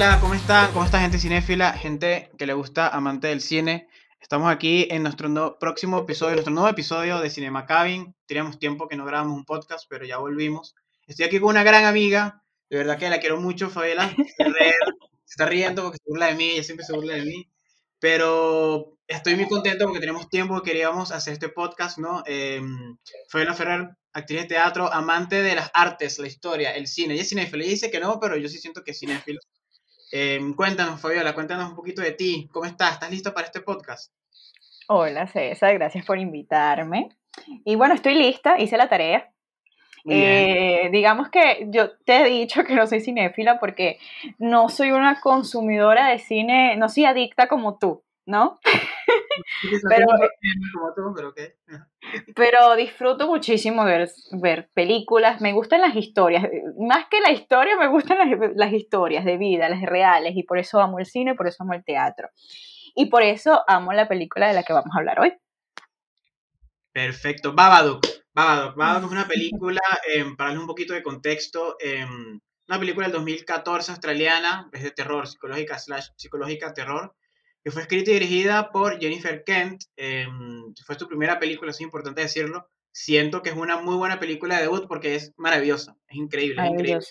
Hola, ¿cómo están? ¿Cómo está gente cinéfila? Gente que le gusta, amante del cine. Estamos aquí en nuestro próximo episodio, nuestro nuevo episodio de Cinema Cabin. Teníamos tiempo que no grabamos un podcast, pero ya volvimos. Estoy aquí con una gran amiga, de verdad que la quiero mucho, Fabiola. Se está riendo porque se burla de mí, ella siempre se burla de mí. Pero estoy muy contento porque tenemos tiempo que queríamos hacer este podcast, ¿no? Eh, Fabiola Ferrer, actriz de teatro, amante de las artes, la historia, el cine. Ella es cinéfila. Ella dice que no, pero yo sí siento que es cinéfilo. Eh, cuéntanos, Fabiola, cuéntanos un poquito de ti. ¿Cómo estás? ¿Estás lista para este podcast? Hola, César, gracias por invitarme. Y bueno, estoy lista, hice la tarea. Eh, digamos que yo te he dicho que no soy cinéfila porque no soy una consumidora de cine, no soy adicta como tú, ¿no? pero, pero disfruto muchísimo ver, ver películas, me gustan las historias, más que la historia, me gustan las, las historias de vida, las reales, y por eso amo el cine, por eso amo el teatro. Y por eso amo la película de la que vamos a hablar hoy. Perfecto. Babadook. Babadook. Babadook es una película, em, para darle un poquito de contexto, em, una película del 2014 australiana, es de terror, psicológica slash psicológica terror, que fue escrita y dirigida por Jennifer Kent. Em, fue su primera película, es importante decirlo. Siento que es una muy buena película de debut porque es maravillosa, es increíble. Es, increíble.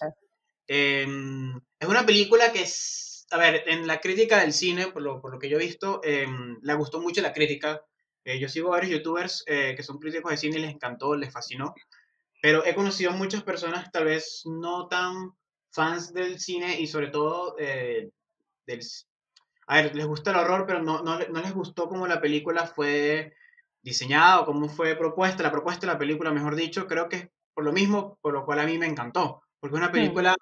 es una película que es, a ver, en la crítica del cine, por lo, por lo que yo he visto, le gustó mucho la crítica eh, yo sigo varios youtubers eh, que son críticos de cine y les encantó, les fascinó, pero he conocido muchas personas tal vez no tan fans del cine y sobre todo eh, del... A ver, les gusta el horror, pero no, no, no les gustó cómo la película fue diseñada o cómo fue propuesta, la propuesta de la película, mejor dicho, creo que es por lo mismo, por lo cual a mí me encantó, porque es una película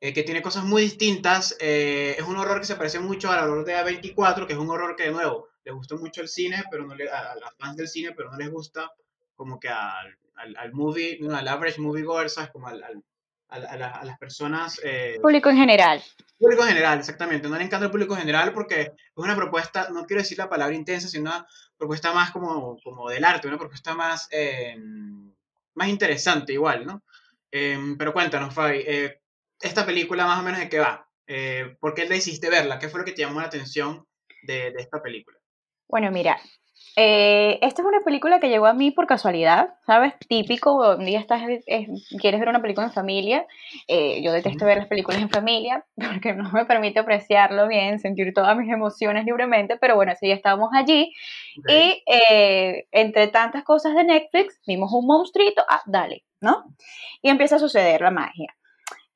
que tiene cosas muy distintas, es un horror que se parece mucho al horror de A24, que es un horror que de nuevo le gustó mucho el cine, pero no le, a, las fans del cine, pero no les gusta como que al, al, movie, no, al average movie goer, ¿sabes? Como al, a, a, las personas... Eh, público en general. Público en general, exactamente. No le encanta el público en general porque es una propuesta, no quiero decir la palabra intensa, sino una propuesta más como, como del arte, una propuesta más, eh, más interesante igual, ¿no? Eh, pero cuéntanos, Fabi, eh, esta película más o menos de qué va. ¿Por qué decidiste verla? ¿Qué fue lo que te llamó la atención de, de esta película? Bueno, mira, eh, esta es una película que llegó a mí por casualidad, ¿sabes? Típico, un día estás, quieres ver una película en familia. Eh, yo detesto ver las películas en familia porque no me permite apreciarlo bien, sentir todas mis emociones libremente, pero bueno, ese día estábamos allí y eh, entre tantas cosas de Netflix vimos un monstruito, ah, dale, ¿no? Y empieza a suceder la magia.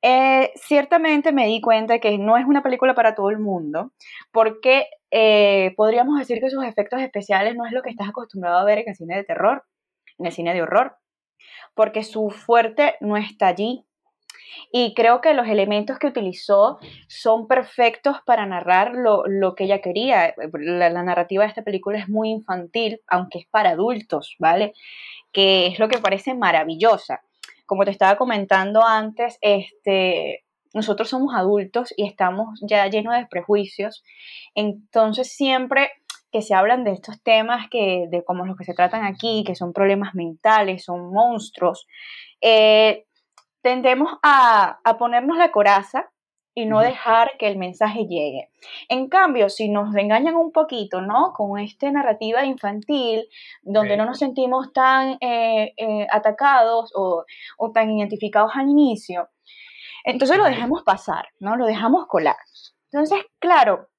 Eh, ciertamente me di cuenta que no es una película para todo el mundo, porque eh, podríamos decir que sus efectos especiales no es lo que estás acostumbrado a ver en el cine de terror, en el cine de horror, porque su fuerte no está allí. Y creo que los elementos que utilizó son perfectos para narrar lo, que ella quería. La, narrativa de esta película es muy infantil, aunque es para adultos, ¿vale? Que es lo que parece maravillosa como te estaba comentando antes, este, nosotros somos adultos y estamos ya llenos de prejuicios, entonces siempre que se hablan de estos temas que, de como los que se tratan aquí, que son problemas mentales, son monstruos, eh, tendemos a, a ponernos la coraza y no dejar que el mensaje llegue. En cambio, si nos engañan un poquito, ¿no? Con esta narrativa infantil, donde no nos sentimos tan eh, eh, atacados o, o, tan identificados al inicio, entonces lo dejamos pasar, ¿no? Lo dejamos colar. Entonces, claro,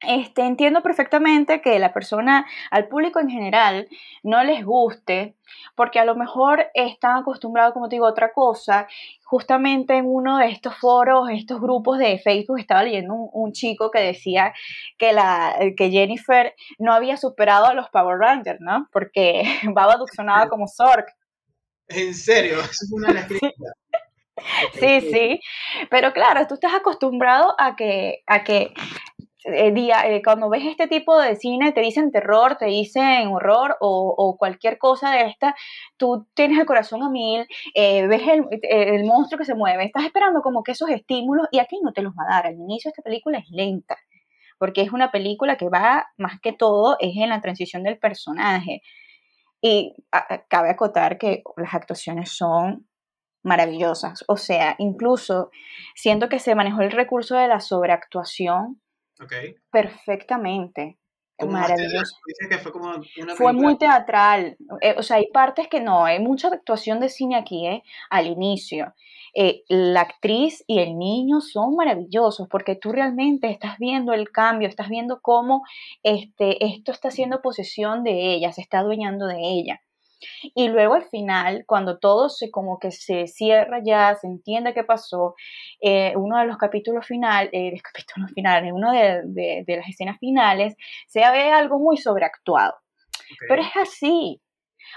este, entiendo perfectamente que la persona, al público en general, no les guste, porque a lo mejor están acostumbrados, como te digo, a otra cosa. Justamente en uno de estos foros, estos grupos de Facebook, estaba leyendo un, chico que decía que, la, que Jennifer no había superado a los Power Rangers, ¿no? Porque Babadook sonaba como Zork. ¿En serio? Es una de las críticas. Sí, sí, pero claro, tú estás acostumbrado a que, a que eh, eh, cuando ves este tipo de cine, te dicen terror, te dicen horror o, cualquier cosa de esta, tú tienes el corazón a mil, eh, ves el, monstruo que se mueve, estás esperando como que esos estímulos y aquí no te los va a dar. Al inicio esta película es lenta, porque es una película que va más que todo es en la transición del personaje. Y cabe acotar que las actuaciones son maravillosas. O sea, incluso siento que se manejó el recurso de la sobreactuación perfectamente. Maravilloso. fue, muy teatral. Eh, o sea, hay partes que no, hay mucha actuación de cine aquí, ¿eh? Al inicio. Eh, la actriz y el niño son maravillosos porque tú realmente estás viendo el cambio, estás viendo cómo este, esto está haciendo posesión de ella, se está adueñando de ella. Y luego al final, cuando todo se como que se cierra ya, se entiende qué pasó, eh, uno de los capítulos finales, eh, capítulos finales, uno de, las escenas finales, se ve algo muy sobreactuado. Pero es así.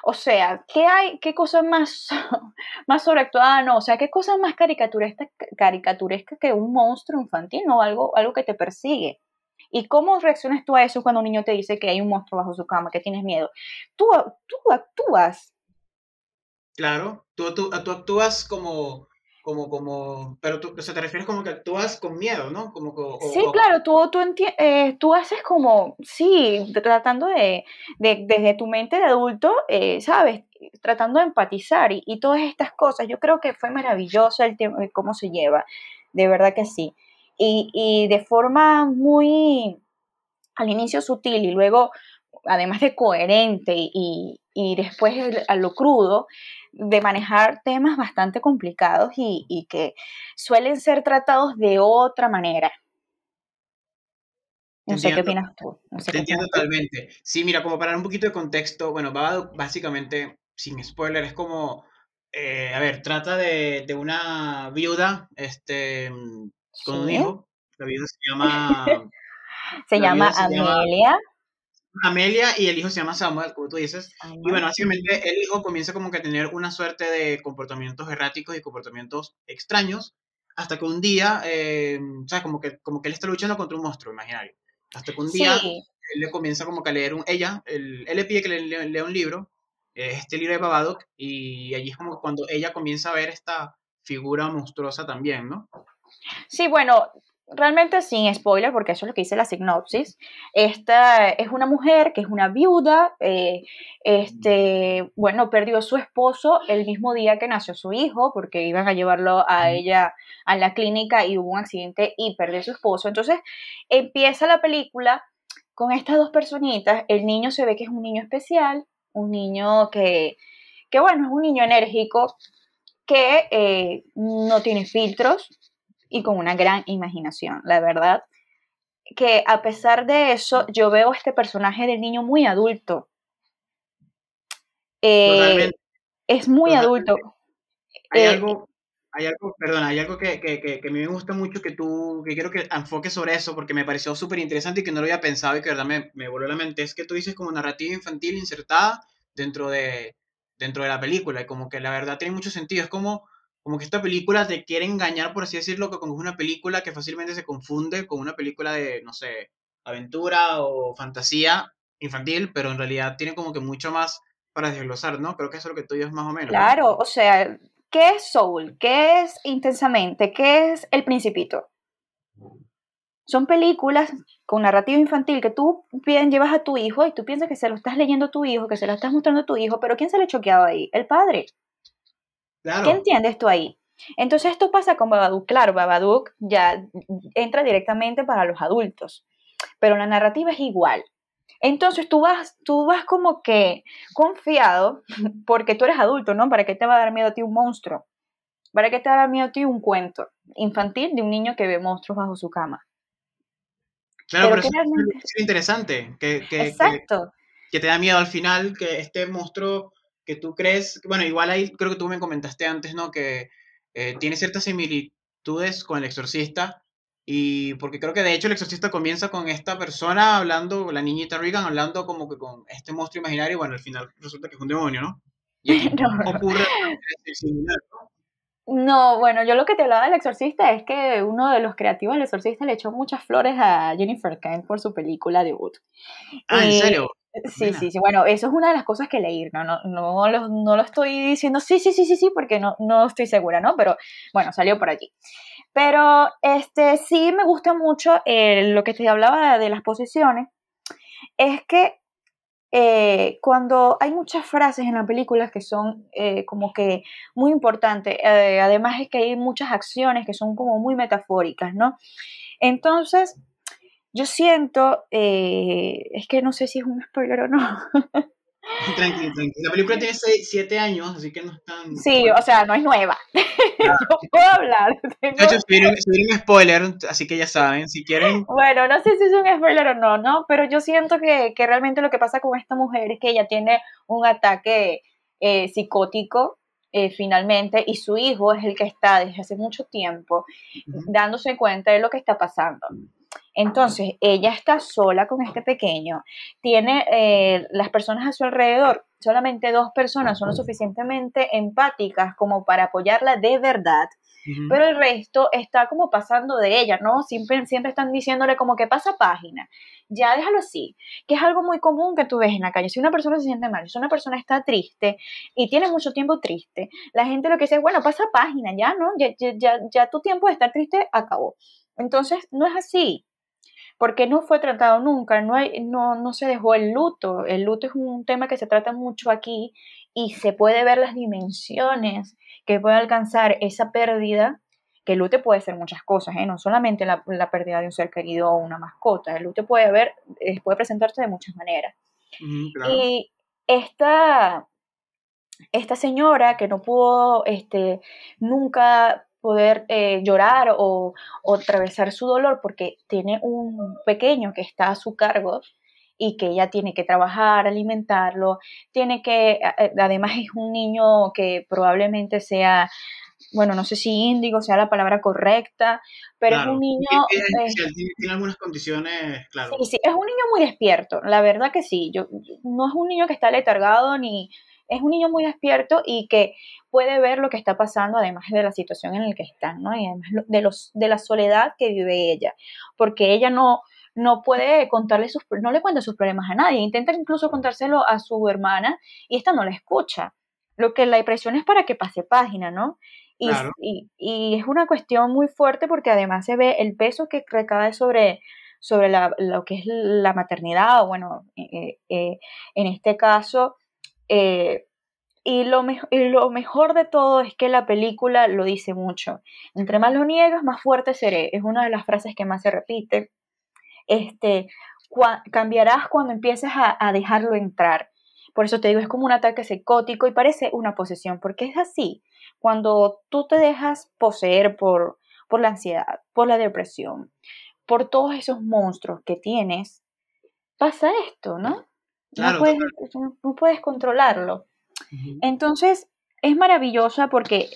O sea, ¿qué hay, qué cosa más, más sobreactuada? No, o sea, ¿qué cosa más caricaturesca, caricaturesca que un monstruo infantil, no? Algo, algo que te persigue. ¿Y cómo reaccionas tú a eso cuando un niño te dice que hay un monstruo bajo su cama, que tienes miedo? Tú, tú actúas. Claro, tú, tú, tú actúas como, como, como, pero tú, o sea, te refieres como que actúas con miedo, ¿no? Como, sí, claro, tú, tú, eh, tú haces como, sí, tratando de, de desde tu mente de adulto, eh, ¿sabes? Tratando de empatizar y, y, todas estas cosas. Yo creo que fue maravilloso el tema, cómo se lleva, de verdad que sí y, de forma muy al inicio sutil y luego, además de coherente y, después a lo crudo, de manejar temas bastante complicados y, que suelen ser tratados de otra manera. No sé qué opinas tú. Te entiendo totalmente. Sí, mira, como para dar un poquito de contexto, bueno, básicamente, sin spoiler, es como, eh, a ver, trata de, de, una viuda, este, con un hijo. La viuda se llama. se llama Amelia. Amelia y el hijo se llama Samuel, como tú dices. Y bueno, básicamente el hijo comienza como que a tener una suerte de comportamientos erráticos y comportamientos extraños, hasta que un día, eh, ¿sabes? Como que, como que él está luchando contra un monstruo imaginario. Hasta que un día él le comienza como que a leer un, ella, él, él le pide que le, lea un libro, este libro de Babadook, y allí es como cuando ella comienza a ver esta figura monstruosa también, ¿no? Sí, bueno, realmente sin spoiler, porque eso es lo que dice la sinopsis. Esta es una mujer que es una viuda, eh, este, bueno, perdió a su esposo el mismo día que nació su hijo, porque iban a llevarlo a ella a la clínica y hubo un accidente y perdió a su esposo. Entonces empieza la película con estas dos personitas. El niño se ve que es un niño especial, un niño que, que bueno, es un niño enérgico, que eh, no tiene filtros, y con una gran imaginación, la verdad. Que a pesar de eso, yo veo este personaje del niño muy adulto. Eh, es muy adulto. Hay eh, algo, hay algo, perdona, hay algo que, que, que, a mí me gusta mucho que tú, que quiero que enfoques sobre eso porque me pareció súper interesante y que no lo había pensado y que verdad me, me volvió a la mente. Es que tú dices como narrativa infantil insertada dentro de, dentro de la película y como que la verdad tiene mucho sentido. Es como como que esta película te quiere engañar, por así decirlo, que como es una película que fácilmente se confunde con una película de, no sé, aventura o fantasía infantil, pero en realidad tiene como que mucho más para desglosar, ¿no? Creo que eso es lo que tú dices más o menos. Claro, o sea, ¿qué es Soul? ¿Qué es Intensamente? ¿Qué es El Principito? Son películas con narrativa infantil que tú bien llevas a tu hijo y tú piensas que se lo estás leyendo a tu hijo, que se lo estás mostrando a tu hijo, pero ¿quién se le ha choqueado ahí? El padre. ¿Qué entiendes tú ahí? Entonces esto pasa con Babadook. Claro, Babadook ya entra directamente para los adultos, pero la narrativa es igual. Entonces tú vas, tú vas como que confiado, porque tú eres adulto, ¿no? ¿Para qué te va a dar miedo a ti un monstruo? ¿Para qué te va a dar miedo a ti un cuento infantil de un niño que ve monstruos bajo su cama? Claro, pero, es interesante. Que, Exacto. Que, que, te da miedo al final que este monstruo que tú crees, bueno, igual ahí creo que tú me comentaste antes, ¿no? Que eh, tiene ciertas similitudes con el exorcista, y porque creo que de hecho el exorcista comienza con esta persona hablando, la niñita Regan hablando como que con este monstruo imaginario, y bueno, al final resulta que es un demonio, ¿no? Y no, ocurre No, bueno, yo lo que te hablaba del exorcista es que uno de los creativos del exorcista le echó muchas flores a Jennifer Kent por su película debut. Ah, ¿en serio? Sí, sí, sí. Bueno, eso es una de las cosas que leí, ¿no? No, no, lo, no lo estoy diciendo sí, sí, sí, sí, sí, porque no, no estoy segura, ¿no? Pero bueno, salió por allí. Pero este sí me gusta mucho lo que te hablaba de, las posesiones. Es que eh, cuando hay muchas frases en la película que son eh, como que muy importantes, eh, además es que hay muchas acciones que son como muy metafóricas, ¿no? Entonces, yo siento, es que no sé si es un spoiler o no. Tranquilo, tranquilo. La película tiene 7 años, así que no es tan... Sí, o sea, no es nueva. no puedo hablar. De hecho, un spoiler, así que ya saben, si quieren... Bueno, no sé si es un spoiler o no, ¿no? Pero yo siento que, que realmente lo que pasa con esta mujer es que ella tiene un ataque eh, psicótico eh, finalmente y su hijo es el que está desde hace mucho tiempo dándose cuenta de lo que está pasando. Entonces, ella está sola con este pequeño, tiene eh, las personas a su alrededor, solamente dos personas son lo suficientemente empáticas como para apoyarla de verdad, pero el resto está como pasando de ella, ¿no? Siempre, siempre están diciéndole como que pasa página, ya déjalo así, que es algo muy común que tú ves en la calle. Si una persona se siente mal, si una persona está triste y tiene mucho tiempo triste, la gente lo que dice es, bueno, pasa página, ya, ¿no? Ya, ya, ya, ya tu tiempo de estar triste acabó. Entonces, no es así porque no fue tratado nunca, no, hay, no, no se dejó el luto. El luto es un tema que se trata mucho aquí y se puede ver las dimensiones que puede alcanzar esa pérdida, que el luto puede ser muchas cosas, ¿eh? no solamente la, pérdida de un ser querido o una mascota, el luto puede, haber, eh, puede presentarse de muchas maneras. Y esta, esta señora que no pudo este, nunca poder eh, llorar o, atravesar su dolor porque tiene un pequeño que está a su cargo y que ella tiene que trabajar, alimentarlo, tiene que, además es un niño que probablemente sea, bueno, no sé si índigo sea la palabra correcta, pero es un niño... Eh, tiene, algunas condiciones, claro. Sí, sí, es un niño muy despierto, la verdad que sí, yo, no es un niño que está letargado ni, es un niño muy despierto y que puede ver lo que está pasando, además de la situación en la que están, ¿no? Y además de, los, de la soledad que vive ella, porque ella no, no puede contarle sus, no le cuenta sus problemas a nadie, intenta incluso contárselo a su hermana y esta no la escucha. Lo que la impresión es para que pase página, ¿no? Y, y, es una cuestión muy fuerte porque además se ve el peso que recae sobre, sobre la, lo que es la maternidad, o bueno, eh, eh, en este caso, eh, y lo, mejor de todo es que la película lo dice mucho. Entre más lo niegas, más fuerte seré. Es una de las frases que más se repite. Este, cambiarás cuando empieces a, dejarlo entrar. Por eso te digo, es como un ataque psicótico y parece una posesión, porque es así. Cuando tú te dejas poseer por, por la ansiedad, por la depresión, por todos esos monstruos que tienes, pasa esto, ¿no? No, puedes, no puedes controlarlo. Entonces, es maravillosa porque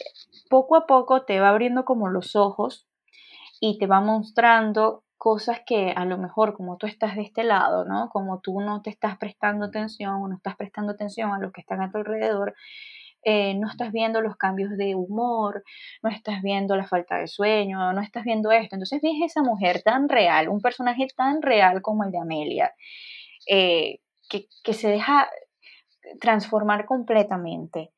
poco a poco te va abriendo como los ojos y te va mostrando cosas que a lo mejor como tú estás de este lado, ¿no? Como tú no te estás prestando atención o no estás prestando atención a los que están a tu alrededor, eh, no estás viendo los cambios de humor, no estás viendo la falta de sueño, no estás viendo esto. Entonces ves esa mujer tan real, un personaje tan real como el de Amelia, eh, que, que, se deja transformar completamente.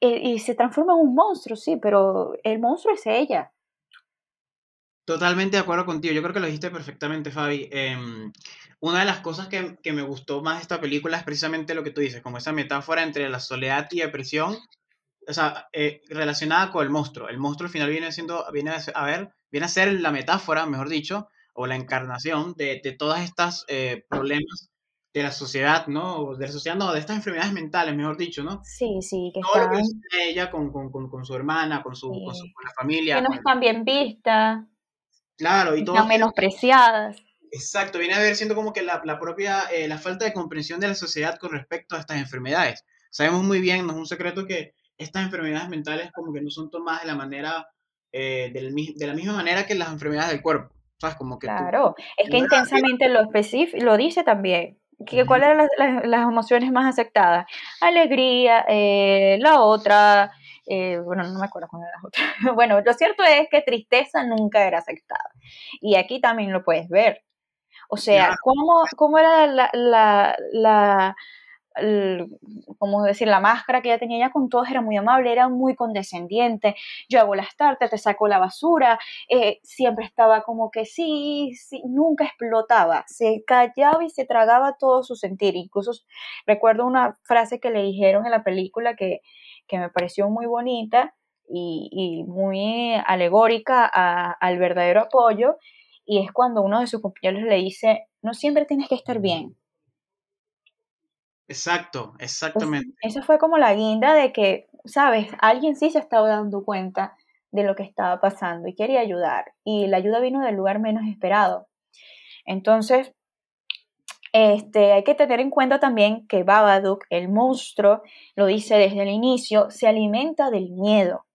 Y, se transforma en un monstruo, sí, pero el monstruo es ella. Totalmente de acuerdo contigo, yo creo que lo dijiste perfectamente, Fabi. Em, una de las cosas que, que, me gustó más de esta película es precisamente lo que tú dices, como esa metáfora entre la soledad y depresión, o sea, eh, relacionada con el monstruo. El monstruo al final viene siendo, viene a, ver, viene a ser la metáfora, mejor dicho, o la encarnación de, de todas estas eh, problemas de la sociedad, ¿no? De la sociedad, no, de estas enfermedades mentales, mejor dicho, ¿no? Sí, sí, que Todo lo que ella con, con, con, su hermana, con su, con, la familia. Que no están bien vistas. Claro, y todo. Están menospreciadas. Exacto, viene a ver siendo como que la, la propia, eh, la falta de comprensión de la sociedad con respecto a estas enfermedades. Sabemos muy bien, no es un secreto que estas enfermedades mentales como que no son tomadas de la manera, eh, del, de la misma manera que las enfermedades del cuerpo. ¿Sabes? Como que claro, es que intensamente lo lo dice también ¿Cuáles eran las, emociones más aceptadas? Alegría, eh, la otra, eh, bueno, no me acuerdo cuál era la otra. bueno, lo cierto es que tristeza nunca era aceptada. Y aquí también lo puedes ver. O sea, ¿cómo, ¿cómo, era la, la, como decir, la máscara que ella tenía ella con todos era muy amable, era muy condescendiente, yo hago las tartas, te saco la basura, eh, siempre estaba como que sí, sí, nunca explotaba, se callaba y se tragaba todo su sentir, incluso recuerdo una frase que le dijeron en la película que, que me pareció muy bonita y, y muy alegórica al verdadero apoyo, y es cuando uno de sus compañeros le dice, no siempre tienes que estar bien, Exacto, exactamente. esa fue como la guinda de que, sabes, alguien sí se estaba dando cuenta de lo que estaba pasando y quería ayudar. Y la ayuda vino del lugar menos esperado. Entonces, este, hay que tener en cuenta también que Babadook, el monstruo, lo dice desde el inicio, se alimenta del miedo.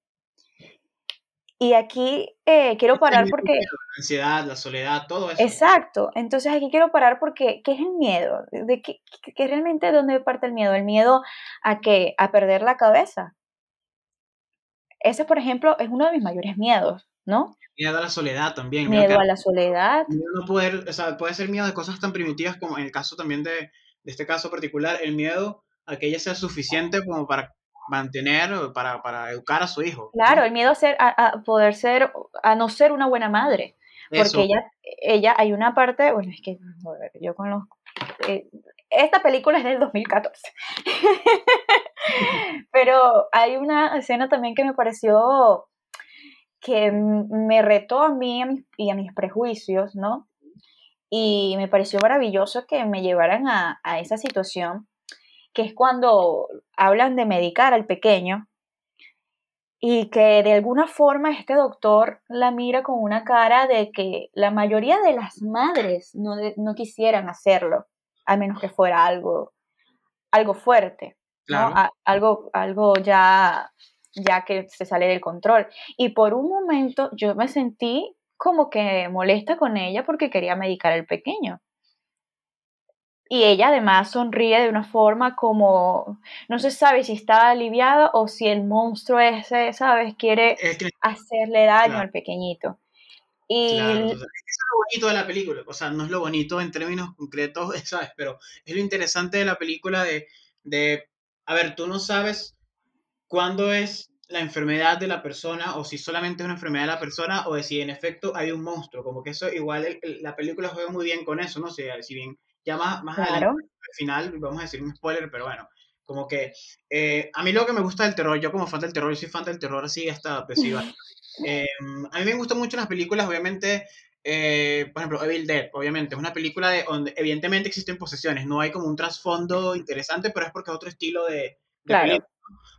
Y aquí eh, quiero parar porque... La ansiedad, la soledad, todo eso. Exacto. Entonces aquí quiero parar porque, ¿qué es el miedo? ¿De qué, qué realmente de dónde parte el miedo? El miedo a que A perder la cabeza. Ese, por ejemplo, es uno de mis mayores miedos, ¿no? Miedo a la soledad también. Miedo a la soledad. no poder, o sea, puede ser miedo de cosas tan primitivas como en el caso también de, de este caso particular, el miedo a que ella sea suficiente como para mantener, para, para educar a su hijo. Claro, el miedo a, ser, a, poder ser, a no ser una buena madre. Porque ella, ella, hay una parte, bueno, es que yo con los... Eh, esta película es del 2014. Pero hay una escena también que me pareció que me retó a mí y a mis prejuicios, ¿no? Y me pareció maravilloso que me llevaran a, a esa situación que es cuando hablan de medicar al pequeño y que de alguna forma este doctor la mira con una cara de que la mayoría de las madres no, no quisieran hacerlo, a menos que fuera algo, algo fuerte, algo, algo ya, ya que se sale del control. Y por un momento yo me sentí como que molesta con ella porque quería medicar al pequeño. Y ella además sonríe de una forma como, no se sabe si está aliviada o si el monstruo ese, ¿sabes? Quiere hacerle daño al pequeñito. Y claro, es lo bonito de la película, o sea, no es lo bonito en términos concretos, ¿sabes? Pero es lo interesante de la película de, de, a ver, tú no sabes cuándo es la enfermedad de la persona o si solamente es una enfermedad de la persona o de si en efecto hay un monstruo, como que eso igual la película juega muy bien con eso, ¿no? Si, si bien ya más, más adelante, al final, vamos a decir un spoiler, pero bueno, como que eh, a mí lo que me gusta del terror, yo como fan del terror, yo soy fan del terror así hasta depresiva. Eh, a mí me gustan mucho las películas, obviamente, eh, por ejemplo, Evil Dead, obviamente, es una película de donde evidentemente existen posesiones, no hay como un trasfondo interesante, pero es porque es otro estilo de, película.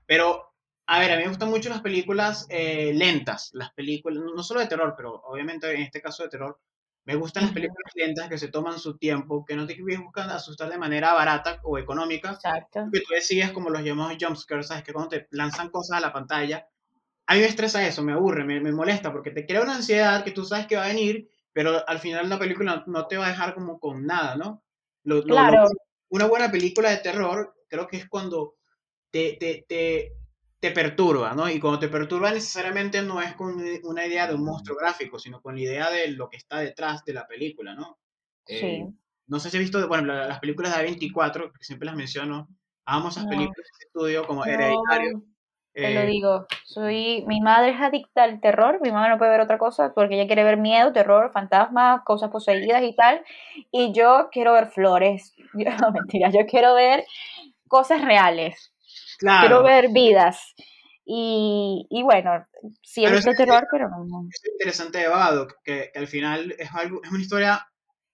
Pero, a ver, a mí me gustan mucho las películas lentas, las películas, no solo de terror, pero obviamente en este caso de terror, me gustan las películas lentas que se toman su tiempo, que no te buscan asustar de manera barata o económica. Exacto. Que tú decías como los llamamos jumpscares, ¿sabes? Que cuando te lanzan cosas a la pantalla. A mí me estresa eso, me aburre, me, me, molesta, porque te crea una ansiedad que tú sabes que va a venir, pero al final la película no te va a dejar como con nada, ¿no? claro. una buena película de terror creo que es cuando te, te, te, te perturba, ¿no? Y cuando te perturba necesariamente no es con una idea de un monstruo gráfico, sino con la idea de lo que está detrás de la película, ¿no? Sí. Eh, no sé si he visto, bueno, las películas de A24, que siempre las menciono, amo esas películas de estudio como Hereditario. Te lo eh, digo, soy, mi madre es adicta al terror, mi madre no puede ver otra cosa porque ella quiere ver miedo, terror, fantasmas, cosas poseídas y tal, y yo quiero ver flores, no, mentira, yo quiero ver cosas reales, Quiero ver vidas. Y, y bueno, sí es de terror, pero no. Es interesante de Bado, que, al final es, algo, es una historia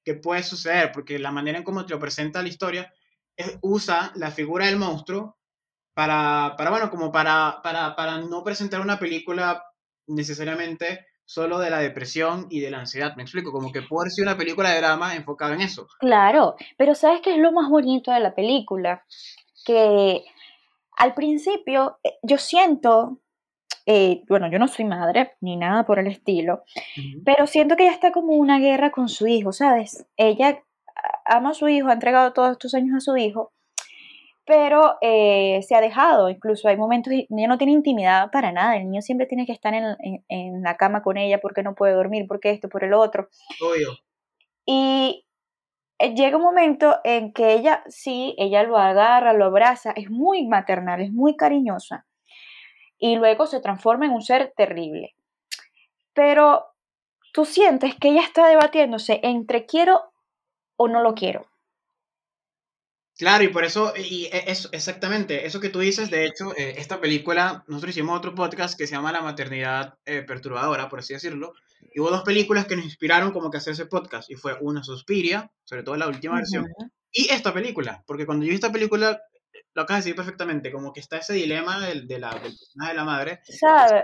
que puede suceder, porque la manera en cómo te lo presenta la historia es, usa la figura del monstruo para, para bueno, como para, para, para no presentar una película necesariamente solo de la depresión y de la ansiedad. Me explico, como que puede ser una película de drama enfocada en eso. Claro, pero ¿sabes qué es lo más bonito de la película? Que al principio, eh, yo siento, eh, bueno, yo no soy madre ni nada por el estilo, pero siento que ella está como una guerra con su hijo, ¿sabes? Ella ama a su hijo, ha entregado todos estos años a su hijo, pero eh, se ha dejado, incluso hay momentos, ella no tiene intimidad para nada, el niño siempre tiene que estar en, la cama con ella porque no puede dormir, porque esto, por el otro. Obvio. Y llega un momento en que ella, sí, ella lo agarra, lo abraza, es muy maternal, es muy cariñosa, y luego se transforma en un ser terrible. Pero tú sientes que ella está debatiéndose entre quiero o no lo quiero. Claro, y por eso, y e, eso, exactamente, eso que tú dices, de hecho, eh, esta película, nosotros hicimos otro podcast que se llama La maternidad eh, perturbadora, por así decirlo, y hubo dos películas que nos inspiraron como que hacer ese podcast, y fue una Suspiria, sobre todo la última versión, y esta película, porque cuando yo vi esta película, lo acabas de decir perfectamente, como que está ese dilema del, de la, del personaje de la madre.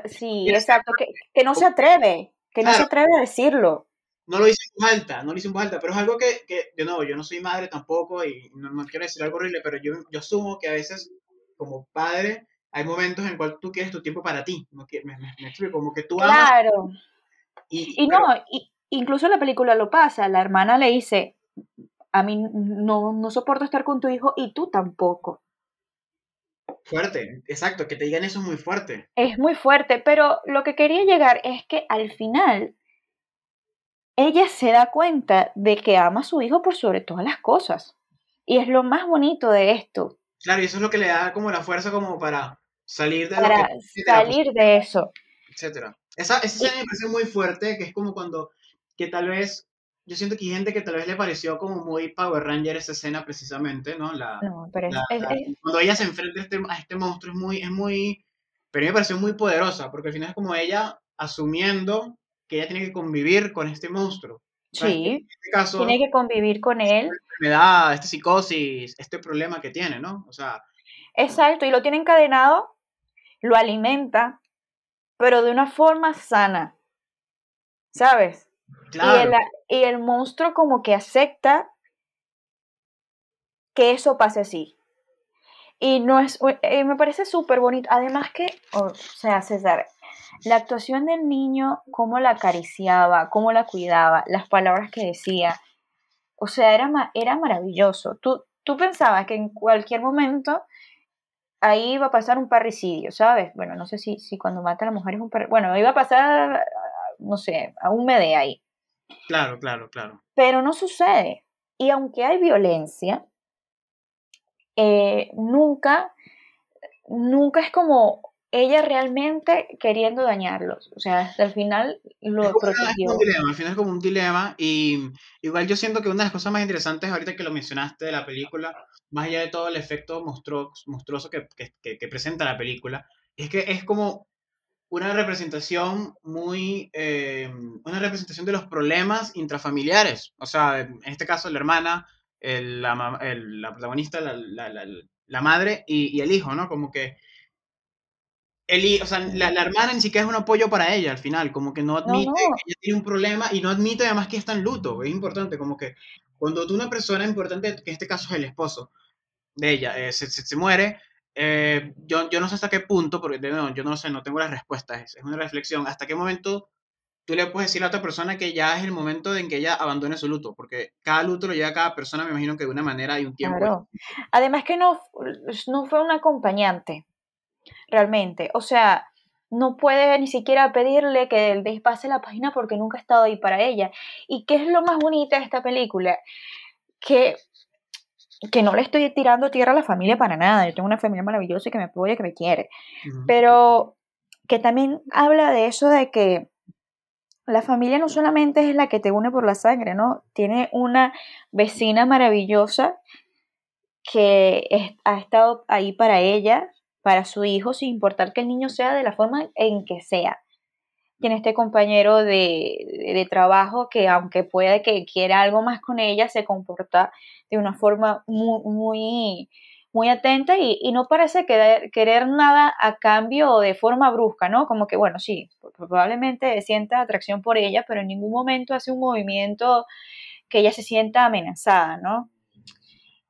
Sí, exacto, que, que, no se atreve, que no se atreve a decirlo no lo hice en voz alta, no lo hice en voz alta, pero es algo que, que de nuevo, yo no soy madre tampoco y no, quiero decir algo horrible, pero yo, yo asumo que a veces como padre hay momentos en cual tú quieres tu tiempo para ti, me, me, me explico, como que tú Claro. Y, no, incluso la película lo pasa, la hermana le dice, a mí no, no soporto estar con tu hijo y tú tampoco. Fuerte, exacto, que te digan eso es muy fuerte. Es muy fuerte, pero lo que quería llegar es que al final ella se da cuenta de que ama a su hijo por sobre todas las cosas. Y es lo más bonito de esto. Claro, y eso es lo que le da como la fuerza como para salir de para salir de eso. Etcétera. Esa, esa escena me parece muy fuerte, que es como cuando, que tal vez, yo siento que hay gente que tal vez le pareció como muy Power Ranger esa escena precisamente, ¿no? La, no, pero Cuando ella se enfrenta a este, a este monstruo es muy, es muy, pero a mí me pareció muy poderosa, porque al final es como ella asumiendo que ella tiene que convivir con este monstruo. Sí, en este caso, tiene que convivir con él. Esta enfermedad, esta psicosis, este problema que tiene, ¿no? O sea. Exacto, y lo tiene encadenado, lo alimenta, pero de una forma sana, ¿sabes? Claro. Y, el, y el monstruo como que acepta que eso pase así. Y no es, eh, me parece súper bonito. Además que, o sea, César, la actuación del niño, cómo la acariciaba, cómo la cuidaba, las palabras que decía, o sea, era, era maravilloso. Tú, tú pensabas que en cualquier momento ahí iba a pasar un parricidio, ¿sabes? Bueno, no sé si, si cuando mata a la mujer es un parricidio. Bueno, iba a pasar, no sé, a un mede ahí. Claro, claro, claro. Pero no sucede. Y aunque hay violencia, eh, nunca, nunca es como ella realmente queriendo dañarlos. O sea, hasta el final lo protegió. un dilema, al final es como un dilema. Y igual yo siento que una de las cosas más interesantes ahorita que lo mencionaste de la película, más allá de todo el efecto monstruoso que, que, presenta la película, es que es como una representación muy, eh, una representación de los problemas intrafamiliares. O sea, en este caso la hermana, la, la, protagonista, la, la, la madre y, y, el hijo, ¿no? Como que el, o sea, la, la, hermana ni siquiera es un apoyo para ella al final, como que no admite que ella tiene un problema y no admite además que está en luto, es importante, como que cuando tú una persona importante, que en este caso es el esposo de ella, eh, se, se, muere, eh, yo, yo no sé hasta qué punto, porque no, yo no sé, no tengo las respuestas, es una reflexión, hasta qué momento tú le puedes decir a otra persona que ya es el momento en que ella abandone su luto, porque cada luto lo lleva a cada persona, me imagino que de una manera y un tiempo. Claro. Además que no, no fue un acompañante, realmente. O sea, no puede ni siquiera pedirle que despase la página porque nunca ha estado ahí para ella. ¿Y qué es lo más bonito de esta película? Que, que no le estoy tirando tierra a la familia para nada. Yo tengo una familia maravillosa que me apoya, que me quiere. Pero que también habla de eso de que la familia no solamente es la que te une por la sangre, ¿no? Tiene una vecina maravillosa que ha estado ahí para ella, para su hijo, sin importar que el niño sea de la forma en que sea. Tiene este compañero de, trabajo que aunque puede que quiera algo más con ella, se comporta de una forma muy, muy, muy atenta y, no parece querer, querer nada a cambio de forma brusca, ¿no? Como que, bueno, sí, probablemente sienta atracción por ella, pero en ningún momento hace un movimiento que ella se sienta amenazada, ¿no?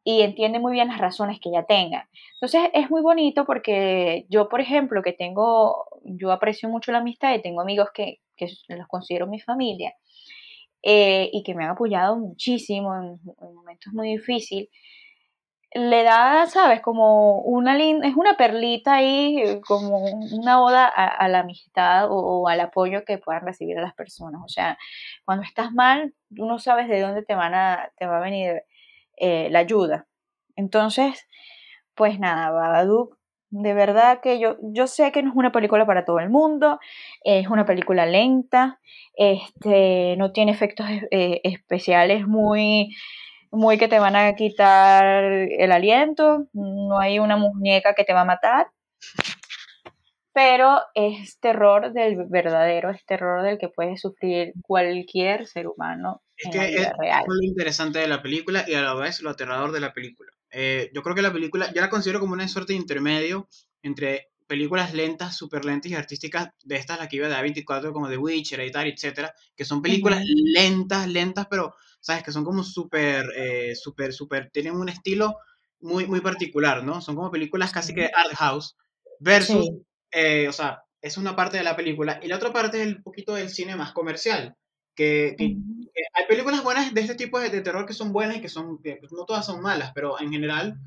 Y entiende muy bien las razones que ella tenga. Entonces es muy bonito porque yo, por ejemplo, que tengo, yo aprecio mucho la amistad y tengo amigos que, que los considero mi familia eh, y que me han apoyado muchísimo en, momentos muy difíciles. le da, ¿sabes? Como una es una perlita ahí, como una oda a, la amistad o, al apoyo que puedan recibir las personas. O sea, cuando estás mal, tú no sabes de dónde te, van a, te va a venir eh, la ayuda. Entonces, pues nada, Babadook, de verdad que yo, yo sé que no es una película para todo el mundo, es una película lenta, este, no tiene efectos eh, especiales muy muy que te van a quitar el aliento, no hay una muñeca que te va a matar, pero es terror del verdadero, es terror del que puede sufrir cualquier ser humano. Es que es lo interesante de la película y a la vez lo aterrador de la película. Eh, yo creo que la película, yo la considero como una suerte de intermedio entre películas lentas, súper lentas y artísticas, de estas, la que iba de A24, como The Witch, Hereditary, etcétera, que son películas lentas, lentas, pero ¿sabes? Que son como súper, eh, súper, súper, tienen un estilo muy, muy particular, ¿no? Son como películas casi que art house versus, eh, o sea, es una parte de la película y la otra parte es el poquito del cine más comercial. Que, hay películas buenas de este tipo de, terror que son buenas y que son, pues, no todas son malas, pero en general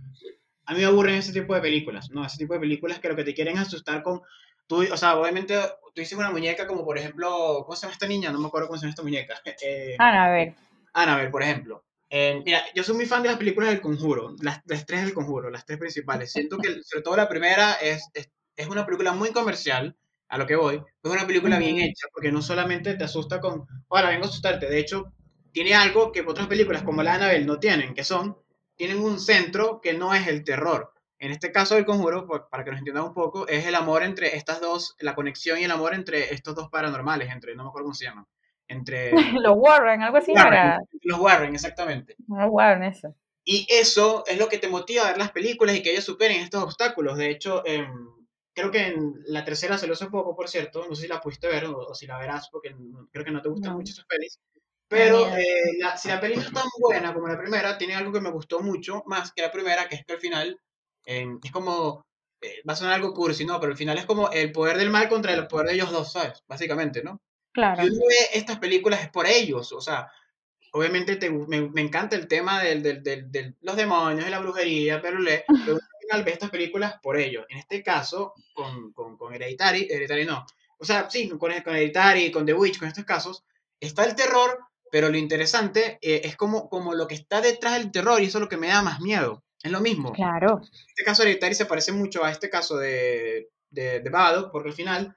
a mí me aburren ese tipo de películas, ¿no? Ese tipo de películas que lo que te quieren asustar con, tú, o sea, obviamente tú dices una muñeca como por ejemplo, ¿cómo se llama esta niña? No me acuerdo cómo se llama esta muñeca. Eh, a ver. Annabelle, por ejemplo. mira, yo soy muy fan de las películas del Conjuro, las, tres del Conjuro, las tres principales. Siento que, sobre todo la primera, es, es, una película muy comercial, a lo que voy. Es una película bien hecha, porque no solamente te asusta con, ahora vengo a asustarte, de hecho, tiene algo que otras películas como la Annabelle no tienen, que son, tienen un centro que no es el terror. En este caso del conjuro, para que nos entiendan un poco, es el amor entre estas dos, la conexión y el amor entre estos dos paranormales, entre, no me acuerdo cómo se llaman entre... los Warren, algo así. Los Warren, exactamente. Los Warren, eso. Y eso es lo que te motiva a ver las películas y que ellos superen estos obstáculos. De hecho, creo que en la tercera se lo hace poco, por cierto. No sé si la pudiste ver o, si la verás, porque creo que no te gustan mucho esas pelis. Pero eh, si la peli no es tan buena como la primera, tiene algo que me gustó mucho, más que la primera, que es que al final em, es como, eh, va a sonar algo cursi, ¿no? Pero al final es como el poder del mal contra el poder de ellos dos, ¿sabes? Básicamente, ¿no? Claro. Yo ve estas películas es por ellos, o sea, obviamente te, me, me, encanta el tema de del, del, los demonios y la brujería, pero, le, pero final ve estas películas por ellos. En este caso, con, con, con Hereditary, Hereditary no, o sea, sí, con, con Hereditary, con The Witch, con estos casos, está el terror, pero lo interesante eh, es como, como lo que está detrás del terror y eso es lo que me da más miedo. Es lo mismo. Claro. Este caso Hereditary se parece mucho a este caso de, de, de Bado, porque al final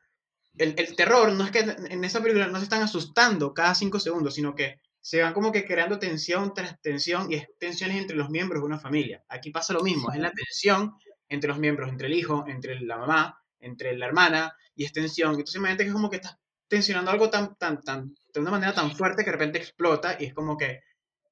el, el, terror no es que en esa película no se están asustando cada cinco segundos, sino que se van como que creando tensión tras tensión y es tensiones entre los miembros de una familia. Aquí pasa lo mismo, es la tensión entre los miembros, entre el hijo, entre la mamá, entre la hermana y es tensión. Entonces imagínate que es como que estás tensionando algo tan, tan, tan, de una manera tan fuerte que de repente explota y es como que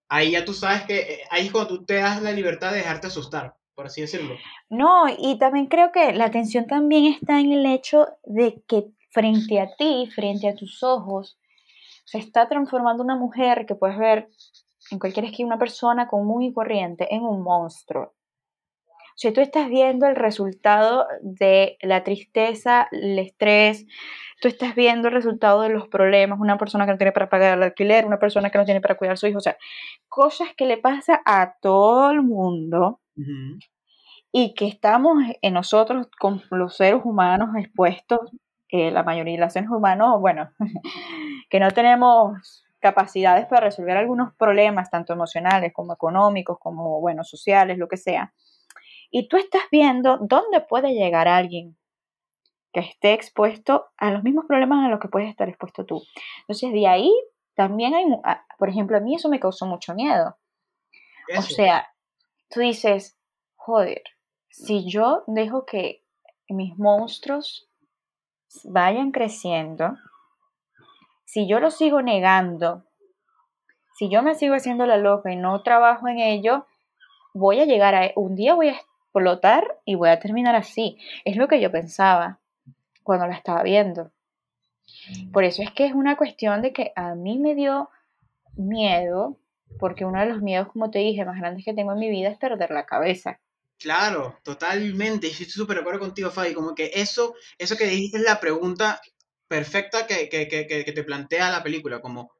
ahí ya tú sabes que eh, ahí es cuando tú te das la libertad de dejarte asustar, por así decirlo. No, y también creo que la tensión también está en el hecho de que frente a ti, frente a tus ojos, se está transformando una mujer que puedes ver en cualquier esquina, una persona común y corriente, en un monstruo. Si tú estás viendo el resultado de la tristeza, el estrés, tú estás viendo el resultado de los problemas, una persona que no tiene para pagar el alquiler, una persona que no tiene para cuidar a su hijo, o sea, cosas que le pasa a todo el mundo y que estamos en nosotros, con los seres humanos, expuestos la mayoría de los seres humanos, bueno, que no tenemos capacidades para resolver algunos problemas, tanto emocionales como económicos, como, bueno, sociales, lo que sea. Y tú estás viendo dónde puede llegar alguien que esté expuesto a los mismos problemas a los que puedes estar expuesto tú. Entonces, de ahí también hay, ah, por ejemplo, a mí eso me causó mucho miedo. O sea, tú dices, joder, si yo dejo que mis monstruos vayan creciendo, si yo lo sigo negando, si yo me sigo haciendo la loca y no trabajo en ello, voy a llegar a un día voy a explotar y voy a terminar así. Es lo que yo pensaba cuando la estaba viendo. Por eso es que es una cuestión de que a mí me dio miedo, porque uno de los miedos, como te dije, más grandes que tengo en mi vida es perder la cabeza. Claro, totalmente. Estoy súper de acuerdo contigo, Fabi. Como que eso, eso que dijiste es la pregunta perfecta que, que, que, que te plantea la película. Como,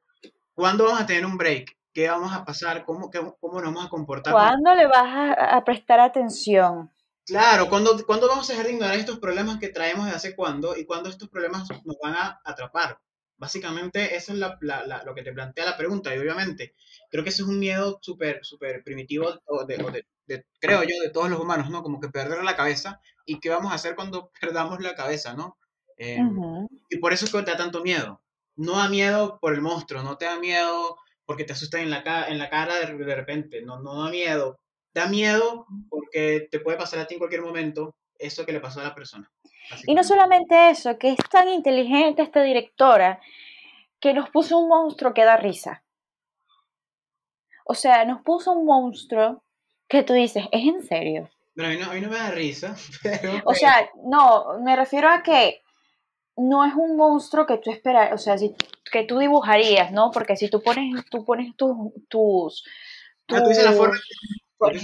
¿cuándo vamos a tener un break? qué vamos a pasar, cómo, cómo nos vamos a comportar. ¿Cuándo le vas a, prestar atención? Claro, ¿cuándo, ¿cuándo, vamos a dejar de ignorar estos problemas que traemos de hace cuándo y cuándo estos problemas nos van a atrapar? Básicamente, eso es lo que te plantea la pregunta, y obviamente, creo que ese es un miedo súper, súper primitivo, de, creo yo, de todos los humanos, ¿no? Como que perder la cabeza, y qué vamos a hacer cuando perdamos la cabeza, ¿no? Em, y por eso es que te da tanto miedo. No da miedo por el monstruo, no te da miedo porque te asustan en la, en la cara de, de repente, no, no da miedo. Da miedo porque te puede pasar a ti en cualquier momento eso que le pasó a la persona. Y no solamente eso, que es tan inteligente esta directora que nos puso un monstruo que da risa. O sea, nos puso un monstruo que tú dices, ¿es en serio? Bueno, a mí no, a mí no me da risa, pero... O sea, no, me refiero a que no es un monstruo que tú esperas, o sea, si, que tú dibujarías, ¿no? Porque si tú pones, tú pones tus... tus, Ah, tú dices la forma...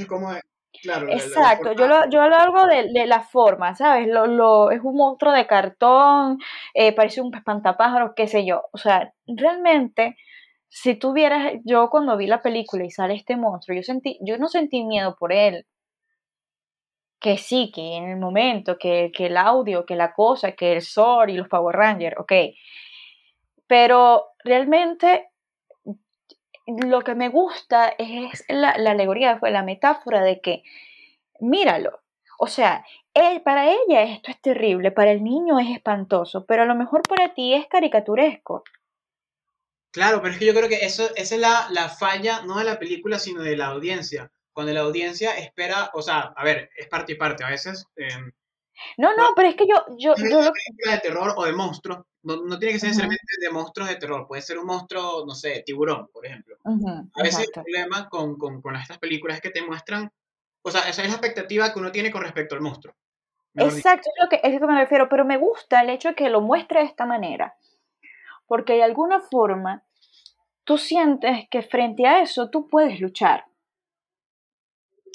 cómo es. Exacto, yo, lo, yo hablo de, de, la forma, ¿sabes? Lo, lo, es un monstruo de cartón, eh, parece un espantapájaros, qué sé yo. O sea, realmente, si tuvieras, yo cuando vi la película y sale este monstruo, yo, sentí, yo no sentí miedo por él. Que sí, que en el momento, que, que el audio, que la cosa, que el Zor y los Power Rangers, ok. Pero realmente lo que me gusta es la, alegoría, fue la metáfora de que, míralo, o sea, para ella esto es terrible, para el niño es espantoso, pero a lo mejor para ti es caricaturesco. Claro, pero es que yo creo que eso, esa es la, falla, no de la película, sino de la audiencia. Cuando la audiencia espera, o sea, a ver, es parte y parte. A veces em, no, no, pero es que yo... yo, yo lo... de terror o de monstruo. No, no tiene que ser necesariamente de monstruos de terror. Puede ser un monstruo, no sé, tiburón, por ejemplo. a veces el problema con, con, con, estas películas es que te muestran... O sea, esa es la expectativa que uno tiene con respecto al monstruo. Exacto, es lo, que, es lo que me refiero. Pero me gusta el hecho de que lo muestre de esta manera. Porque de alguna forma tú sientes que frente a eso tú puedes luchar.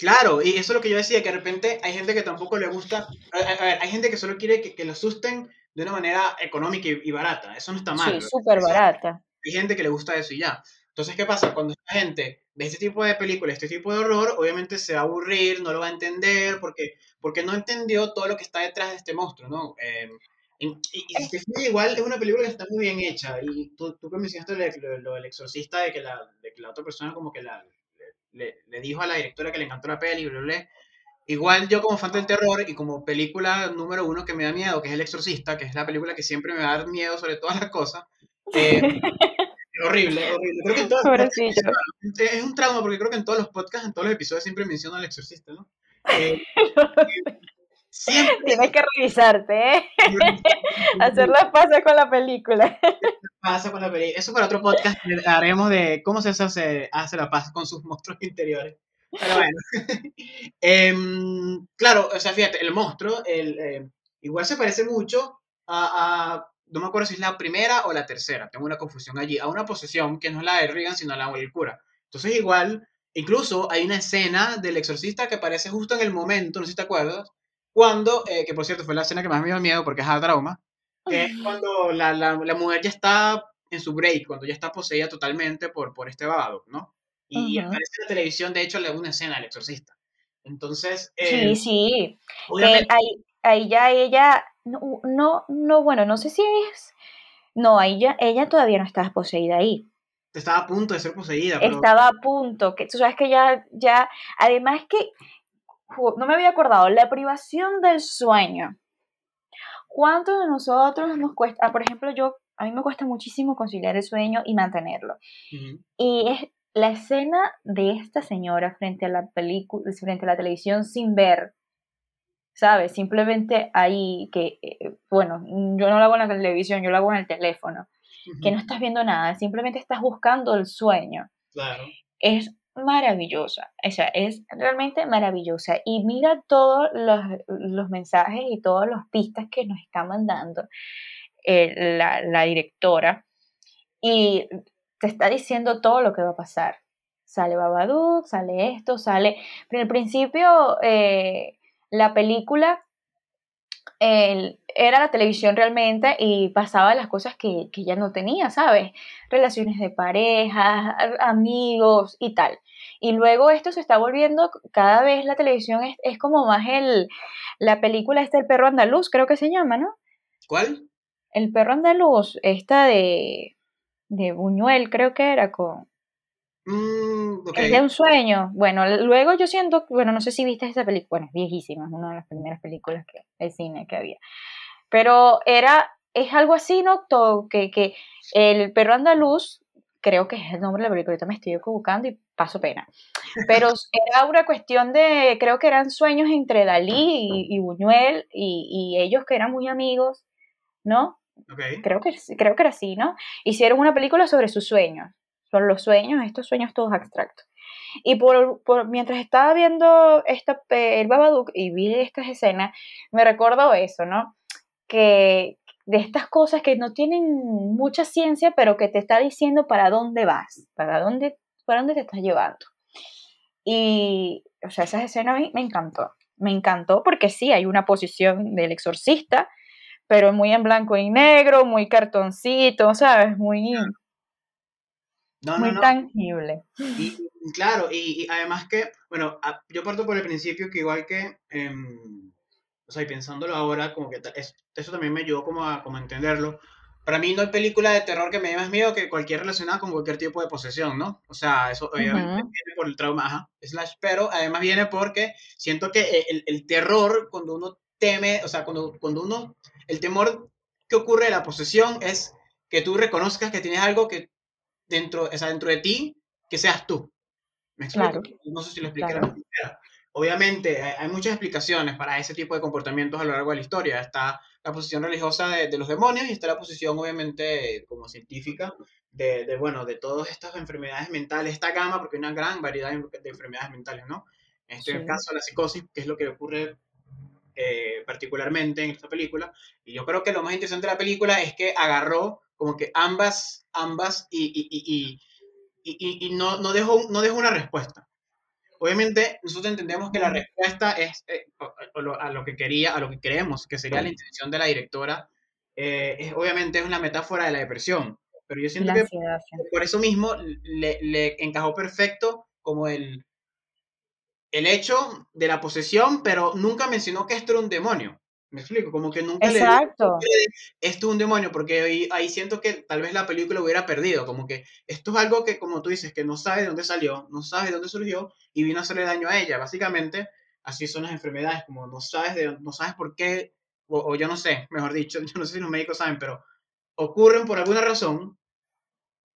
Claro, y eso es lo que yo decía, que de repente hay gente que tampoco le gusta, a, ver, hay gente que solo quiere que, que lo asusten de una manera económica y, barata, eso no está mal. Sí, súper barata. Hay gente que le gusta eso y ya. Entonces, ¿qué pasa? Cuando esta gente ve este tipo de películas, este tipo de horror, obviamente se va a aburrir, no lo va a entender, porque, porque no entendió todo lo que está detrás de este monstruo, ¿no? Em, y, y, igual es una película que está muy bien hecha, y tú, tú mencionaste lo, lo, del exorcista, de que, la, de que la otra persona como que la, le, dijo a la directora que le encantó la peli, bla, bla, Igual yo como fan del terror y como película número uno que me da miedo, que es El Exorcista, que es la película que siempre me va a dar miedo sobre todas las cosas. Eh, horrible, horrible. Creo que en todas es un trauma porque creo que en todos los podcasts, en todos los episodios siempre menciono al Exorcista, ¿no? Eh, Tienes que revisarte, ¿eh? Hacer las pases con la película. Pasa con la película. Eso para otro podcast haremos de cómo se hace, hace la paz con sus monstruos interiores. Pero bueno. Em, claro, o sea, fíjate, el monstruo, el, em, igual se parece mucho a, no me acuerdo si es la primera o la tercera, tengo una confusión allí, a una posesión que no es la de Regan, sino la del cura. Entonces igual, incluso hay una escena del exorcista que aparece justo en el momento, no sé si te acuerdas, cuando, eh, que por cierto fue la escena que más me dio miedo porque es a trauma, que es cuando la, la, la, mujer ya está en su break, cuando ya está poseída totalmente por, por este babado, ¿no? Y aparece en la televisión, de hecho, le una escena al exorcista. Entonces... Eh, sí, sí. ahí, ahí, ya ella, no, no, no, bueno, no sé si es... No, ahí ya, ella todavía no estaba poseída ahí. Estaba a punto de ser poseída. Estaba a punto, que tú sabes que ya, ya, además que no me había acordado, la privación del sueño. ¿Cuántos de nosotros nos cuesta? Ah, por ejemplo, yo, a mí me cuesta muchísimo conciliar el sueño y mantenerlo. Y es la escena de esta señora frente a la película, frente a la televisión sin ver, ¿sabes? Simplemente ahí que, eh, bueno, yo no lo hago en la televisión, yo lo hago en el teléfono, que no estás viendo nada, simplemente estás buscando el sueño. Claro. Es maravillosa, o sea, es realmente maravillosa. Y mira todos los, mensajes y todas las pistas que nos está mandando eh, la, directora y te está diciendo todo lo que va a pasar. Sale Babadook, sale esto, sale... Pero al principio eh, la película era la televisión realmente y pasaba las cosas que, que ya no tenía, ¿sabes? Relaciones de pareja, amigos y tal. Y luego esto se está volviendo, cada vez la televisión es, es como más el, la película esta El perro andaluz, creo que se llama, ¿no? ¿Cuál? El perro andaluz, esta de, de Buñuel, creo que era con... Mm, Es de un sueño. Bueno, luego yo siento, bueno, no sé si viste esa película, bueno, es viejísima, es una de las primeras películas que el cine que había. Pero era, es algo así, ¿no? Todo, que, que el perro andaluz, creo que es el nombre de la película, ahorita me estoy equivocando y paso pena. Pero era una cuestión de, creo que eran sueños entre Dalí y, Buñuel y, y, ellos que eran muy amigos, ¿no? Okay. Creo, que, creo que era así, ¿no? Hicieron una película sobre sus sueños son los sueños, estos sueños todos abstractos. Y por, mientras estaba viendo esta, el Babadook y vi estas escenas, me recordó eso, ¿no? Que de estas cosas que no tienen mucha ciencia, pero que te está diciendo para dónde vas, para dónde, para dónde te estás llevando. Y, o sea, esas escenas me, me encantó. Me encantó porque sí, hay una posición del exorcista, pero muy en blanco y negro, muy cartoncito, ¿sabes? Muy, no, muy no, tangible. Y, claro, y, además que, bueno, yo parto por el principio que igual que, em, o sea, y pensándolo ahora, como que eso también me ayudó como a, como entenderlo. Para mí no hay película de terror que me dé más miedo que cualquier relacionada con cualquier tipo de posesión, ¿no? O sea, eso obviamente viene por el trauma, slash, pero además viene porque siento que el, el, terror, cuando uno teme, o sea, cuando, cuando uno, el temor que ocurre de la posesión es que tú reconozcas que tienes algo que dentro, o sea, dentro de ti que seas tú. ¿Me explico? No sé si lo expliqué la Obviamente, hay, muchas explicaciones para ese tipo de comportamientos a lo largo de la historia. Está la posición religiosa de, los demonios y está la posición, obviamente, como científica, de, de, bueno, de todas estas enfermedades mentales, esta gama, porque hay una gran variedad de, enfermedades mentales, ¿no? En este caso, la psicosis, que es lo que ocurre eh, particularmente en esta película. Y yo creo que lo más interesante de la película es que agarró como que ambas, ambas y, y, y, y no, no, dejó, no dejó una respuesta. Obviamente, nosotros entendemos que la respuesta es eh, a lo que quería, a lo que creemos que sería la intención de la directora, eh, es, obviamente es una metáfora de la depresión. Pero yo siento que por eso mismo le, le, encajó perfecto como el, el hecho de la posesión, pero nunca mencionó que esto era un demonio. Me explico, como que nunca Exacto. le esto es un demonio, porque ahí, ahí, siento que tal vez la película hubiera perdido, como que esto es algo que, como tú dices, que no sabe de dónde salió, no sabe de dónde surgió y vino a hacerle daño a ella. Básicamente, así son las enfermedades, como no sabes, de, no sabes por qué, o, yo no sé, mejor dicho, yo no sé si los médicos saben, pero ocurren por alguna razón.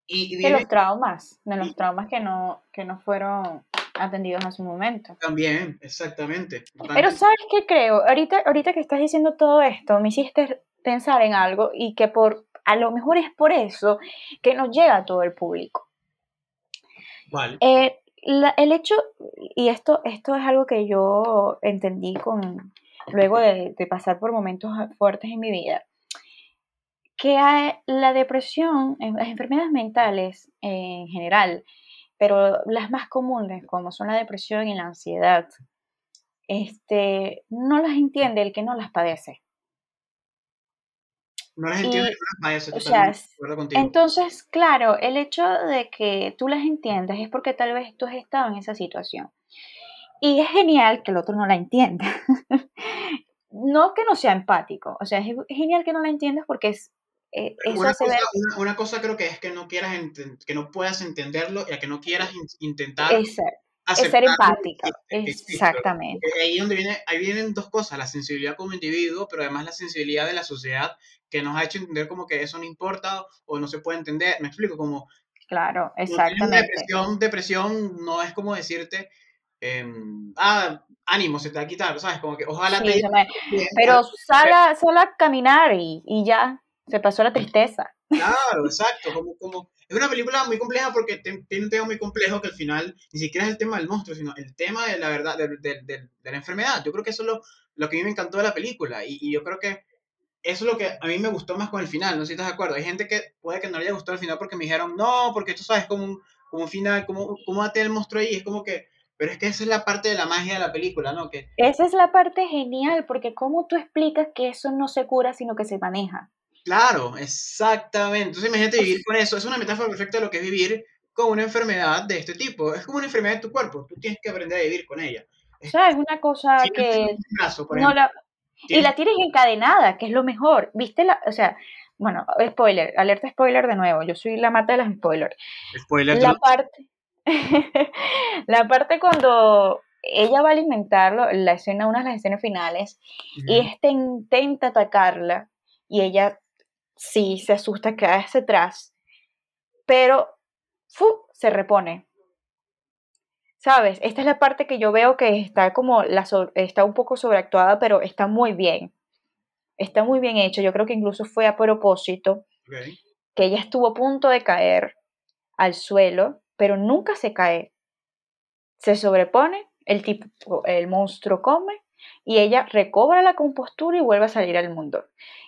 Y, de los traumas, de los traumas que no, que no fueron atendidos en su momento. También, exactamente. Pero ¿sabes qué creo? Ahorita, ahorita que estás diciendo todo esto, me hiciste pensar en algo y que por a lo mejor es por eso que nos llega a todo el público. Vale. Eh, el hecho, y esto, esto es algo que yo entendí con, luego de, de pasar por momentos fuertes en mi vida, que la depresión, las enfermedades mentales en general, pero las más comunes, como son la depresión y la ansiedad, este, no las entiende el que no las padece. No las entiende el que no las padece. entonces, claro, el hecho de que tú las entiendas es porque tal vez tú has estado en esa situación. Y es genial que el otro no la entienda. no que no sea empático, o sea, es genial que no la entiendas porque es eh, una, cosa, una, cosa, creo que es que no quieras que no puedas entenderlo y a que no quieras intentar es ser, empática exactamente. Ahí donde viene ahí vienen dos cosas la sensibilidad como individuo pero además la sensibilidad de la sociedad que nos ha hecho entender como que eso no importa o no se puede entender. Me explico como claro exactamente. depresión depresión no es como decirte em, ah ánimo se te va a quitar sabes como que ojalá te pero sal a caminar y, y ya se pasó la tristeza. Claro, exacto. Como, como, es una película muy compleja porque tiene un tema muy complejo que al final ni siquiera es el tema del monstruo, sino el tema de la verdad, de, de, de, la enfermedad. Yo creo que eso es lo, lo, que a mí me encantó de la película. Y, y, yo creo que eso es lo que a mí me gustó más con el final. No sé si estás de acuerdo. Hay gente que puede que no le haya gustado el final porque me dijeron, no, porque tú sabes, como un, como un final, como, como mate el monstruo ahí. Es como que pero es que esa es la parte de la magia de la película, ¿no? Que, esa es la parte genial, porque ¿cómo tú explicas que eso no se cura, sino que se maneja? Claro, exactamente. Entonces imagínate vivir con eso. Es una metáfora perfecta de lo que es vivir con una enfermedad de este tipo. Es como una enfermedad de tu cuerpo. Tú tienes que aprender a vivir con ella. O sea, es una cosa que... no la, y la tienes encadenada, que es lo mejor. ¿Viste la...? O sea, bueno, spoiler, alerta spoiler de nuevo. Yo soy la mata de los spoilers. Spoiler. La parte... la parte cuando ella va a alimentarlo, la escena, una de las escenas finales, y este intenta atacarla, y ella sí se asusta, queda hacia atrás, pero ¡fu! se repone. ¿Sabes? Esta es la parte que yo veo que está como la está un poco sobreactuada, pero está muy bien. Está muy bien hecho. Yo creo que incluso fue a propósito que ella estuvo a punto de caer al suelo, pero nunca se cae. Se sobrepone, el tipo, el monstruo come y ella recobra la compostura y vuelve a salir al mundo.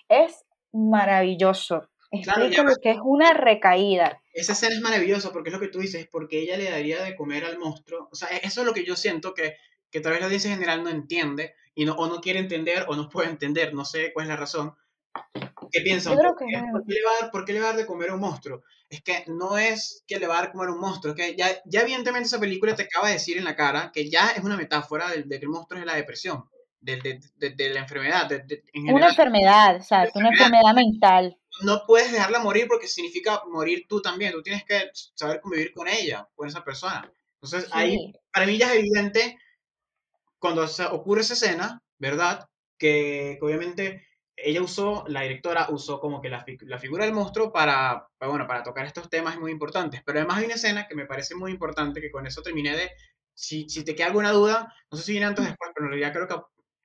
Es maravilloso. Explica lo que es una recaída. Esa escena es maravillosa porque es lo que tú dices, porque ella le daría de comer al monstruo. O sea, e-, eso es lo que yo siento que, que tal vez la audiencia general no entiende y no, o no quiere entender o no puede entender, no sé cuál es la razón. ¿Qué piensan? ¿Por, qué, le va a dar, ¿Por qué le va a dar de comer a un monstruo? Es que no es que le va a dar de comer a un monstruo, es que ya, ya evidentemente esa película te acaba de decir en la cara que ya es una metáfora de, de que el monstruo es la depresión de, de, de, la enfermedad. una enfermedad, exacto, una enfermedad mental. No puedes dejarla morir porque significa morir tú también. Tú tienes que saber convivir con ella, con esa persona. Entonces, ahí, para mí ya es evidente cuando ocurre esa escena, ¿verdad? Que, obviamente ella usó, la directora usó como que la, la figura del monstruo para, para, bueno, para tocar estos temas muy importantes. Pero además hay una escena que me parece muy importante, que con eso terminé de, si, si te queda alguna duda, no sé si viene antes o después, pero en realidad creo que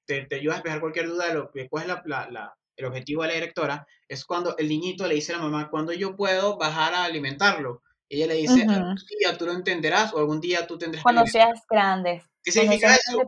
te, te ayuda a despejar cualquier duda de, lo, de cuál es la, la, el objetivo de la directora, es cuando el niñito le dice a la mamá, cuando yo puedo bajar a alimentarlo. ella le dice, algún día tú lo entenderás o algún día tú tendrás Cuando seas grande. ¿Qué significa eso?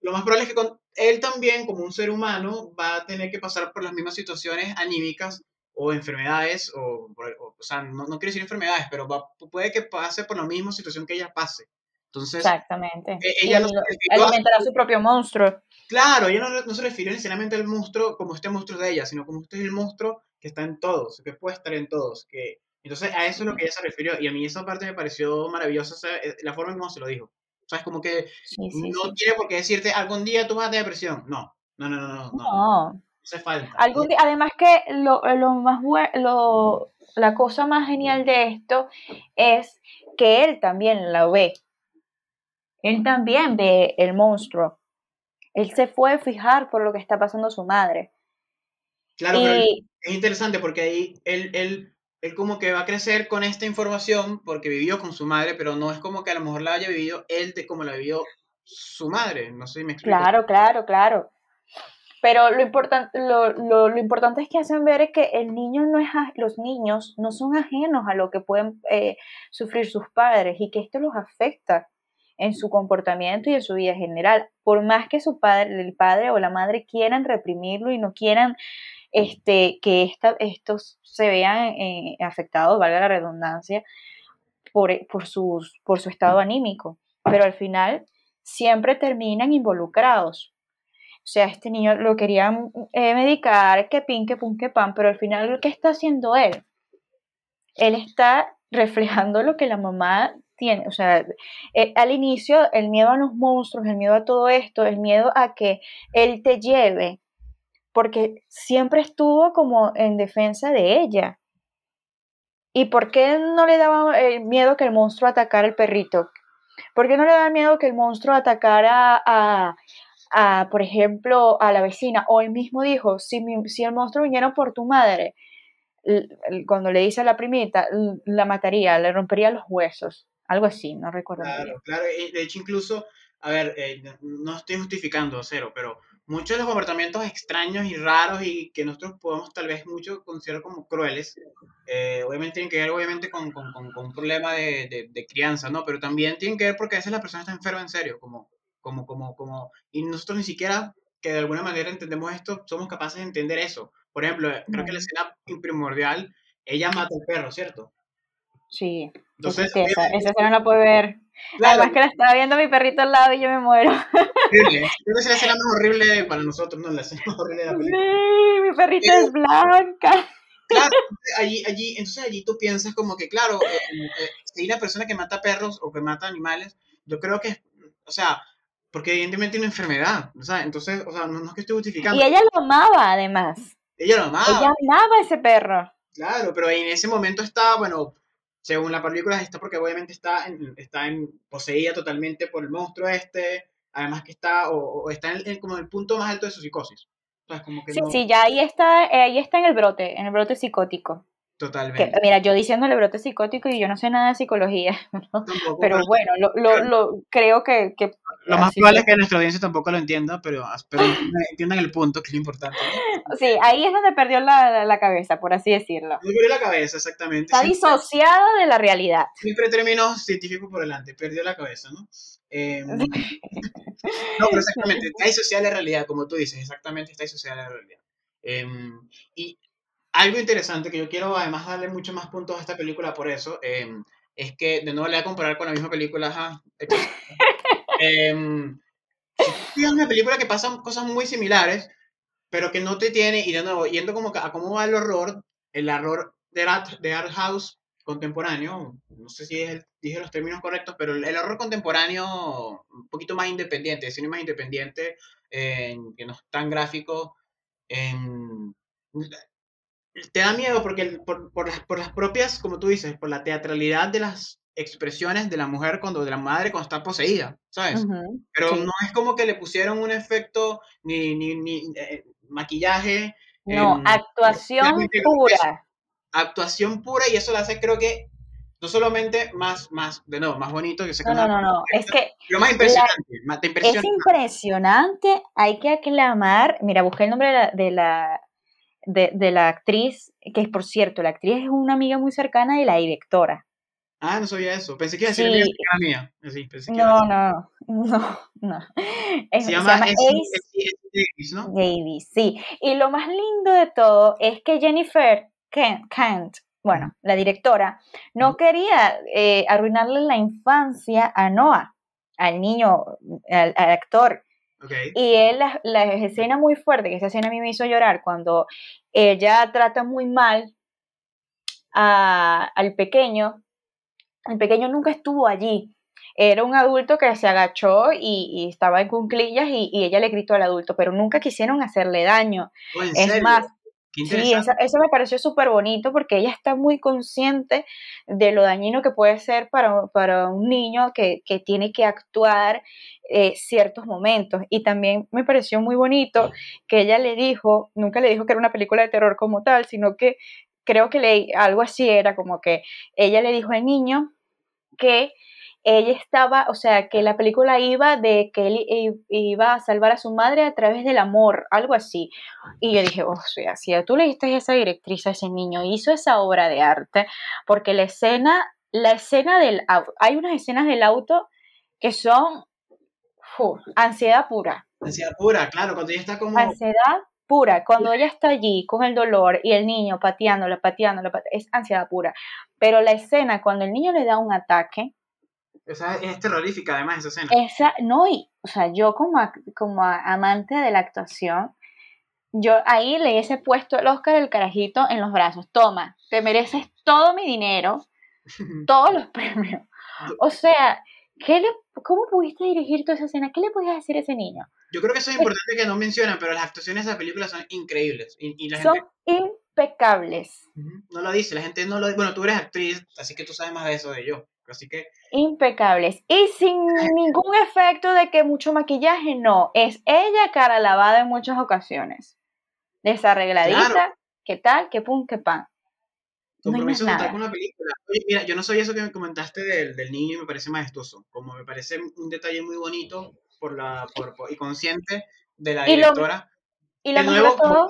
Lo más probable es que con, él también, como un ser humano, va a tener que pasar por las mismas situaciones anímicas o enfermedades, o, o, sea, no, no, quiero decir enfermedades, pero puede que pase por la misma situación que ella pase. Entonces, Exactamente. E, ella alimentará a su propio monstruo. Claro, ella no, no, se refirió necesariamente al monstruo como este monstruo de ella, sino como este es el monstruo que está en todos, que puede estar en todos. Que, entonces, a eso es lo que ella se refirió. Y a mí esa parte me pareció maravillosa, eh, la forma en cómo se lo dijo. O sea, es como que no tiene por qué decirte algún día tú vas a tener depresión. No, no, no, no, no. No, no. hace falta. Algún día, además que lo, lo más lo, la cosa más genial de esto es que él también la ve. Él también ve el monstruo. Él se fue a fijar por lo que está pasando su madre. Claro, pero es interesante porque ahí él, él, él como que va a crecer con esta información porque vivió con su madre, pero no es como que a lo mejor la haya vivido él de como la vivió su madre. No sé si me explico. Claro, claro, claro. Pero lo, importante lo, lo, importante es que hacen ver es que el niño no es, los niños no son ajenos a lo que pueden eh, sufrir sus padres y que esto los afecta en su comportamiento y en su vida general. Por más que su padre, el padre o la madre quieran reprimirlo y no quieran este, que esta, estos se vean eh, afectados, valga la redundancia, por, por, sus, por su estado anímico. Pero al final siempre terminan involucrados. O sea, este niño lo querían eh, medicar, que pin, que pum, que pan, pero al final, ¿qué está haciendo él? Él está reflejando lo que la mamá tiene, o sea, eh, al inicio el miedo a los monstruos, el miedo a todo esto, el miedo a que él te lleve, porque siempre estuvo como en defensa de ella. ¿Y por qué no le daba el miedo que el monstruo atacara al perrito? ¿Por qué no le daba miedo que el monstruo atacara a, a, por ejemplo, a la vecina? O él mismo dijo, si, si el monstruo viniera por tu madre, cuando le dice a la primita, la mataría, le rompería los huesos. Algo así, no recuerdo. Claro, claro. De hecho, incluso, a ver, eh, no estoy justificando cero, pero muchos de los comportamientos extraños y raros y que nosotros podemos tal vez mucho considerar como crueles, eh, obviamente tienen que ver obviamente con, con, con, un problema de, de, de, crianza, ¿no? Pero también tienen que ver porque a veces la persona está enferma en serio, como, como, como, como, y nosotros ni siquiera que de alguna manera entendemos esto, somos capaces de entender eso. Por ejemplo, creo que la escena primordial, ella mata al perro, ¿cierto? Sí. Entonces, esa, esa escena la puede ver Además que la estaba viendo mi perrito al lado y yo me muero. Horrible. Creo que es la escena más horrible para nosotros, ¿no? La escena más horrible de la película. Sí, mi perrito es blanca. Claro, allí, allí, entonces allí tú piensas como que, claro, eh, eh, si hay una persona que mata perros o que mata animales, yo creo que, o sea, porque evidentemente tiene una enfermedad, o sea, entonces, o sea, no, no es que estoy justificando. Y ella lo amaba, además. Ella lo amaba. Ella amaba a ese perro. Claro, pero en ese momento está, bueno, según la película, está porque obviamente está, en, está en, poseída totalmente por el monstruo este, además que está, o, o está en, en como en el punto más alto de su psicosis. O sea, como que Sí, no- sí, ya ahí está, eh, ahí está en el brote, en el brote psicótico. Que, Totalmente. mira, yo diciéndole brote psicótico y yo no sé nada de psicología, ¿no? Tampoco, pero bueno, lo, lo, lo- creo que, que Lo más probable que- es que nuestra audiencia tampoco lo entienda, pero, pero entiendan, el punto, que es lo importante. ¿no? Sí, ahí es donde perdió la, la- la cabeza, por así decirlo. Perdió la cabeza, exactamente. Está Siempre, disociada de la realidad. siempre términos científicos por delante, perdió la cabeza, ¿no? Eh, no, pero exactamente, está disociada de la realidad, como tú dices, exactamente está disociada de la realidad. Eh, y algo interesante que yo quiero además darle mucho más puntos a esta película por eso, eh, es que de nuevo le voy a comparar con la misma película, ajá, eh, tú ves una película que pasan cosas muy similares, pero que no te tiene, y de nuevo, yendo como a cómo va el horror, el horror de art, de art house contemporáneo, no sé si es el- dije los términos correctos, pero el, el horror contemporáneo un poquito más independiente, cine más independiente, eh, que no es tan gráfico, em, te da miedo porque el- por, por las, por las propias, como tú dices, por la teatralidad de las expresiones de la mujer cuando, de la madre cuando está poseída, ¿sabes? Pero sí. no es como que le pusieron un efecto ni, ni, ni eh, maquillaje, No, em, actuación pura. actuación pura y eso lo hace creo que no solamente más, más, de nuevo, más bonito que se No, no, no, no. Es que pero más impresionante, más te es impresiona. impresionante. Hay que aclamar. Mira, busqué el nombre de la, de la, de, de la actriz, que por cierto, la actriz es una amiga muy cercana de la directora. Ah, no sabía eso. Pensé que iba a decir Sí. amiga cercana mía. Sí, pensé que iba a No, no, no, no. Es- Se llama Essie- Ace Davis, ¿no? Davis, sí. Y lo más lindo de todo es que Jennifer Kent, Kent, bueno, la directora, no quería eh, arruinarle la infancia a Noah, al niño, al, al actor. Y él, la, la escena muy fuerte, que esa escena a mí me hizo llorar, cuando ella trata muy mal a- al pequeño, el pequeño nunca estuvo allí. Era un adulto que se agachó y, y estaba en cunclillas y, y ella le gritó al adulto, pero nunca quisieron hacerle daño. Oh, ¿en Es serio? más, Sí, esa- eso me pareció súper bonito porque ella está muy consciente de lo dañino que puede ser para, para un niño que, que tiene que actuar eh, ciertos momentos. Y también me pareció muy bonito que ella le dijo, nunca le dijo que era una película de terror como tal, sino que creo que le, algo así era como que ella le dijo al niño que ella estaba, o sea, que la película iba de que él iba a salvar a su madre a través del amor, algo así. Y yo dije, o sea, si tú le diste esa directriz a ese niño, hizo esa obra de arte, porque la escena, la escena del auto, hay unas escenas del auto que son ansiedad pura, Ansiedad pura, claro, cuando ella está como... ansiedad pura. Cuando ella está allí con el dolor y el niño pateándola, pateándola, pate- es ansiedad pura. Pero la escena cuando el niño le da un ataque, Esa es terrorífica además esa escena. esa, no, y, o sea, yo como, como amante de la actuación, yo ahí le hubiese puesto el Oscar el carajito en los brazos. Toma, te mereces todo mi dinero, todos los premios. O sea, ¿qué le, ¿cómo pudiste dirigir toda esa escena? ¿Qué le podías decir a ese niño? Yo creo que eso es importante que no mencionan, pero las actuaciones de la película son increíbles. Y, y la Son gente impecables, no lo dice, la gente no lo Bueno, tú eres actriz, así que tú sabes más de eso de yo. Así que impecables. Y sin ningún efecto de que mucho maquillaje, no. Es ella cara lavada en muchas ocasiones. Desarregladita, Claro. ¿qué tal? ¿Qué pum? ¿Qué pan? No compromiso total con la película. Oye, mira, yo no sabía eso que me comentaste del, del niño y me parece majestuoso. Como me parece un detalle muy bonito por la, por, por- y consciente de la Y lo- directora. Y lo mejor nuevo, de todo,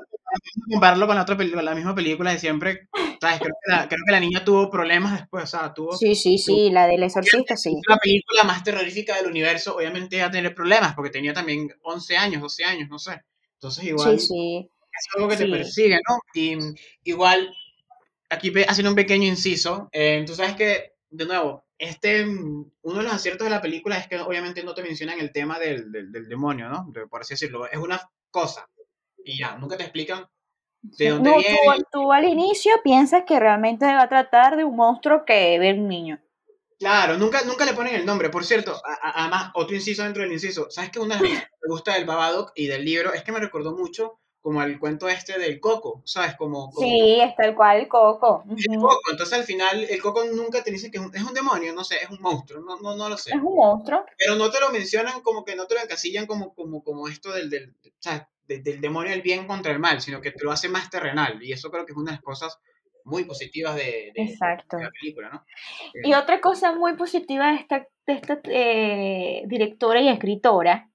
compararlo con la otra película, la misma película de siempre. ¿sabes? Creo, que la, creo que la niña tuvo problemas después, o sea, tuvo sí, sí, sí, la del exorcista, sí. la película más terrorífica del universo, obviamente iba a tener problemas, porque tenía también 11 años, 12 años, no sé. Entonces igual Sí, sí. es algo que te Sí. persigue, ¿no? Y igual, aquí haciendo un pequeño inciso, eh, tú sabes que de nuevo, este, uno de los aciertos de la película es que obviamente no te mencionan el tema del, del, demonio, ¿no? por así decirlo. Es una cosa. Y ya, nunca te explican de dónde no, viene. Tú, tú, al inicio piensas que realmente va a tratar de un monstruo que ve un niño. Claro, nunca, nunca le ponen el nombre. Por cierto, además, otro inciso dentro del inciso. ¿Sabes qué? Una de las cosas que me gusta del Babadook y del libro es que me recordó mucho como al cuento este del coco, ¿sabes? Como, sí, es tal cual el coco. El coco, entonces al final el coco nunca te dice que es un, es un, demonio, no sé, es un monstruo, no, no, no lo sé. Es un monstruo. Pero no te lo mencionan como que no te lo encasillan como, como, como esto del, del, del demonio del bien contra el mal, sino que te lo hace más terrenal. Y eso creo que es una de las cosas muy positivas de, de, la película, ¿no? Y otra cosa muy positiva de esta, de esta eh, directora y escritora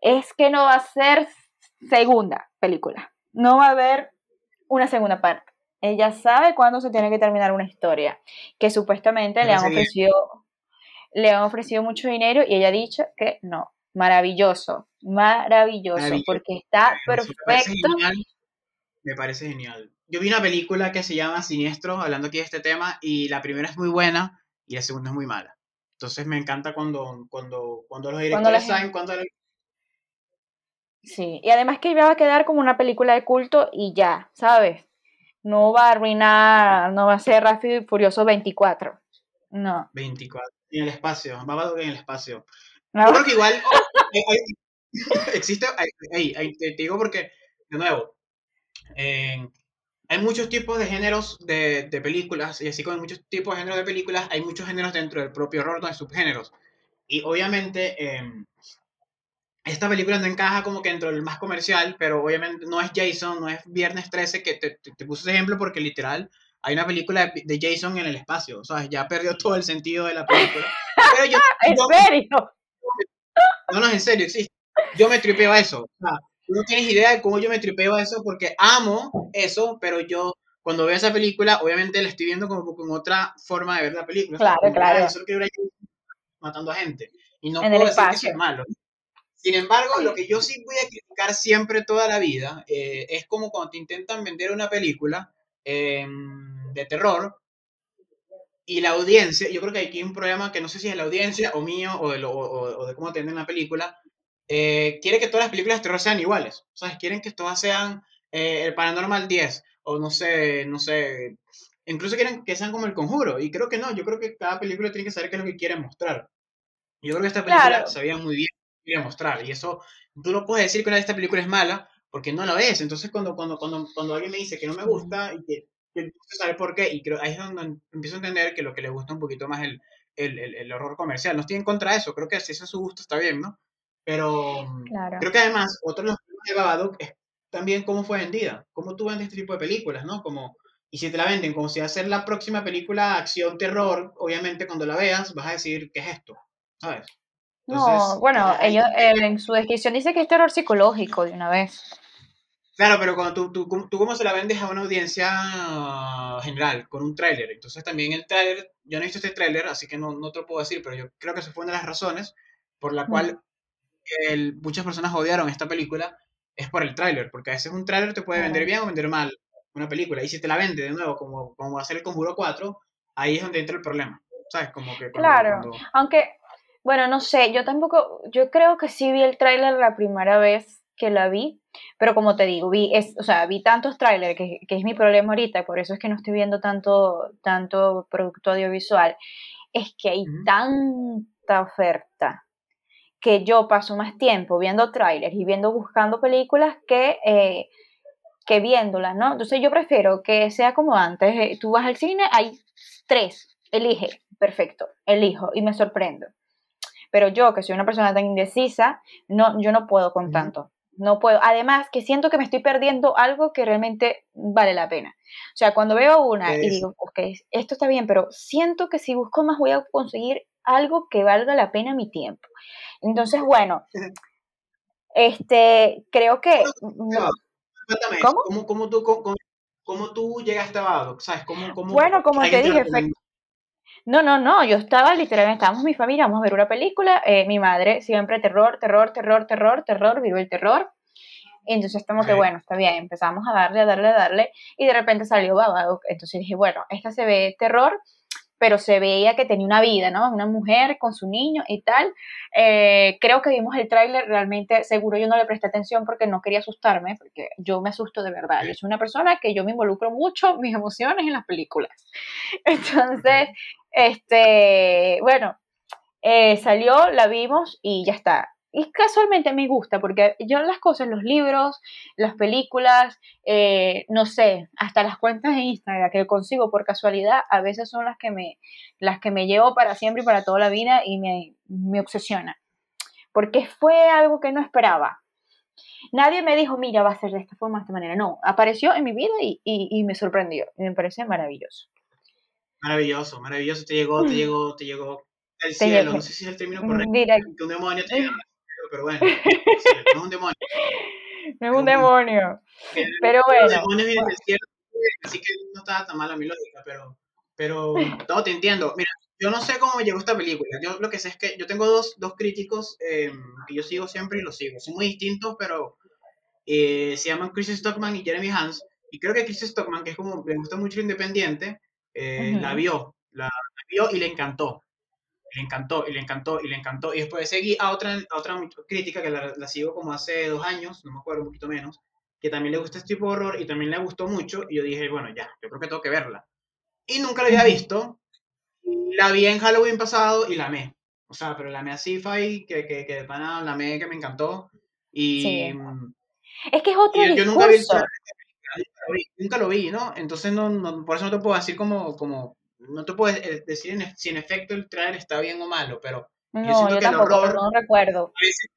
es que no va a ser segunda película. No va a haber una segunda parte. Ella sabe cuándo se tiene que terminar una historia, que supuestamente le han ofrecido le han ofrecido mucho dinero y ella ha dicho que no. Maravilloso, maravilloso, porque está perfecto. Me parece, genial. Yo vi una película que se llama Siniestro, hablando aquí de este tema, y la primera es muy buena y la segunda es muy mala. Entonces me encanta cuando, cuando, cuando los directores saben cuándo Sí, y además que va a quedar como una película de culto y ya, ¿sabes? No va a arruinar, no va a ser Rápido y Furioso 24. No. 24. En el espacio, va a en el espacio. No. Yo creo que igual existe, te, digo porque, de nuevo, hay muchos tipos de géneros de, de, películas, y así como hay muchos tipos de géneros de películas, hay muchos géneros dentro del propio horror, de subgéneros. Y obviamente, eh, esta película no encaja como que dentro del más comercial, pero obviamente no es Jason, no es Viernes 13, que te, te, puse ese ejemplo porque literal hay una película de, Jason en el espacio, o sea, ya perdió todo el sentido de la película. Pero yo, ¿En serio? No, no, en serio, existe. Yo me tripeo a eso. O sea, no tienes idea de cómo yo me tripeo a eso porque amo eso, pero yo cuando veo esa película, obviamente la estoy viendo como con otra forma de ver la película. Claro, o sea, claro. Eso que matando a gente. Y no puedo decir que es malo. Sin embargo, lo que yo sí voy a criticar siempre toda la vida eh, es como cuando te intentan vender una película em, de terror y la audiencia, yo creo que aquí hay un problema que no sé si es la audiencia o mío o de, o, de cómo te venden la película, eh, quiere que todas las películas de terror sean iguales. ¿Sabes? Quieren que todas sean eh, el Paranormal 10 o no sé, no sé, incluso quieren que sean como el conjuro. Y creo que no, yo creo que cada película tiene que saber qué es lo que quiere mostrar. Yo creo que esta película sabía muy bien quería mostrar. Y eso, tú no puedes decir que una de estas películas es mala porque no la ves. Entonces, cuando, cuando, cuando, cuando alguien me dice que no me gusta y que, que saber por qué, y creo ahí es donde empiezo a entender que lo que le gusta un poquito más el, el, el, horror comercial. No estoy en contra de eso, creo que si eso es su gusto está bien, ¿no? Pero creo que además, otro de los problemas de Babadook es también cómo fue vendida, cómo tú vendes este tipo de películas, ¿no? Como, y si te la venden como si va a ser la próxima película acción, terror, obviamente cuando la veas vas a decir, ¿qué es esto? ¿Sabes? No, bueno, ellos en su descripción dice que es terror psicológico de una vez. Claro, pero cuando tú, tú, tú cómo se la vendes a una audiencia general, con un tráiler. Entonces también el tráiler, yo no he visto este tráiler, así que no, no te lo puedo decir, pero yo creo que esa fue una de las razones por la cual muchas personas odiaron esta película, es por el tráiler, porque a veces un tráiler te puede vender bien o vender mal una película, y si te la vende de nuevo, como, como va a ser el Conjuro 4, ahí es donde entra el problema. ¿Sabes? Como que claro, aunque bueno, no sé, yo tampoco, yo creo que sí vi el tráiler la primera vez que la vi, pero como te digo, vi, es, o sea, vi tantos trailers, que, que, es mi problema ahorita, por eso es que no estoy viendo tanto, tanto producto audiovisual, es que hay tanta oferta que yo paso más tiempo viendo trailers y viendo, buscando películas que, eh, que viéndolas, ¿no? Entonces yo prefiero que sea como antes, eh, tú vas al cine, hay tres, elige, perfecto, elijo y me sorprendo. Pero yo, que soy una persona tan indecisa, no, yo no puedo con tanto. No puedo. Además, que siento que me estoy perdiendo algo que realmente vale la pena. O sea, cuando veo una y digo, ok, esto está bien, pero siento que si busco más voy a conseguir algo que valga la pena mi tiempo. Entonces, bueno, este, creo que... ¿Cómo? ¿Cómo, tú, cómo, tú llegaste a ¿Sabes? ¿Cómo, cómo bueno, como te dije, no, no, no, yo estaba literalmente, estábamos mi familia, vamos a ver una película, eh, mi madre siempre terror, terror, terror, terror, terror, vivo el terror. entonces como que bueno, está bien, empezamos a darle, a darle, a darle, y de repente salió Babadook. Entonces dije, bueno, esta se ve terror, pero se veía que tenía una vida, ¿no? Una mujer con su niño y tal. Eh, creo que vimos el tráiler, realmente seguro yo no le presté atención porque no quería asustarme, porque yo me asusto de verdad. Yo soy una persona que yo me involucro mucho mis emociones en las películas. Entonces, este, bueno, eh, salió, la vimos y ya está y casualmente me gusta, porque yo las cosas, los libros, las películas, eh, no sé, hasta las cuentas de Instagram que consigo por casualidad, a veces son las que me, las que me llevo para siempre y para toda la vida y me, me obsesiona. Porque fue algo que no esperaba. Nadie me dijo, mira, va a ser de esta forma, de esta manera. No, apareció en mi vida y, y, me sorprendió. Y me parece maravilloso. Maravilloso, maravilloso. Te llegó, te llegó, te llegó el cielo. No sé si es el término correcto. Que un demonio te pero bueno, no es un demonio. No es un demonio. Pero bueno. Los demonios vienen del cielo, así que no estaba tan mala mi lógica, pero, pero no, te entiendo. Mira, yo no sé cómo me llegó esta película. Yo lo que sé es que yo tengo dos, dos críticos eh, que yo sigo siempre y los sigo. Son muy distintos, pero eh, se llaman Chris Stockman y Jeremy Hans. Y creo que Chris Stockman, que es como, le gusta mucho el independiente, eh, la vio, la vio y le encantó le encantó, y le encantó, y le encantó. Y después seguí a otra, a otra crítica que la, la, sigo como hace dos años, no me acuerdo, un poquito menos, que también le gusta este tipo de horror y también le gustó mucho. Y yo dije, bueno, ya, yo creo que tengo que verla. Y nunca la había visto. La vi en Halloween pasado y la amé. O sea, pero la amé a sci-fi, que, que, que pana, la amé, que me encantó. Y. Es que es otro yo, nunca vi, nunca lo vi, ¿no? Entonces, no, no, por eso no te puedo decir como, como no te puedes eh, decir si en efecto el trailer está bien o malo, pero no, yo siento que tampoco, el horror no recuerdo. A veces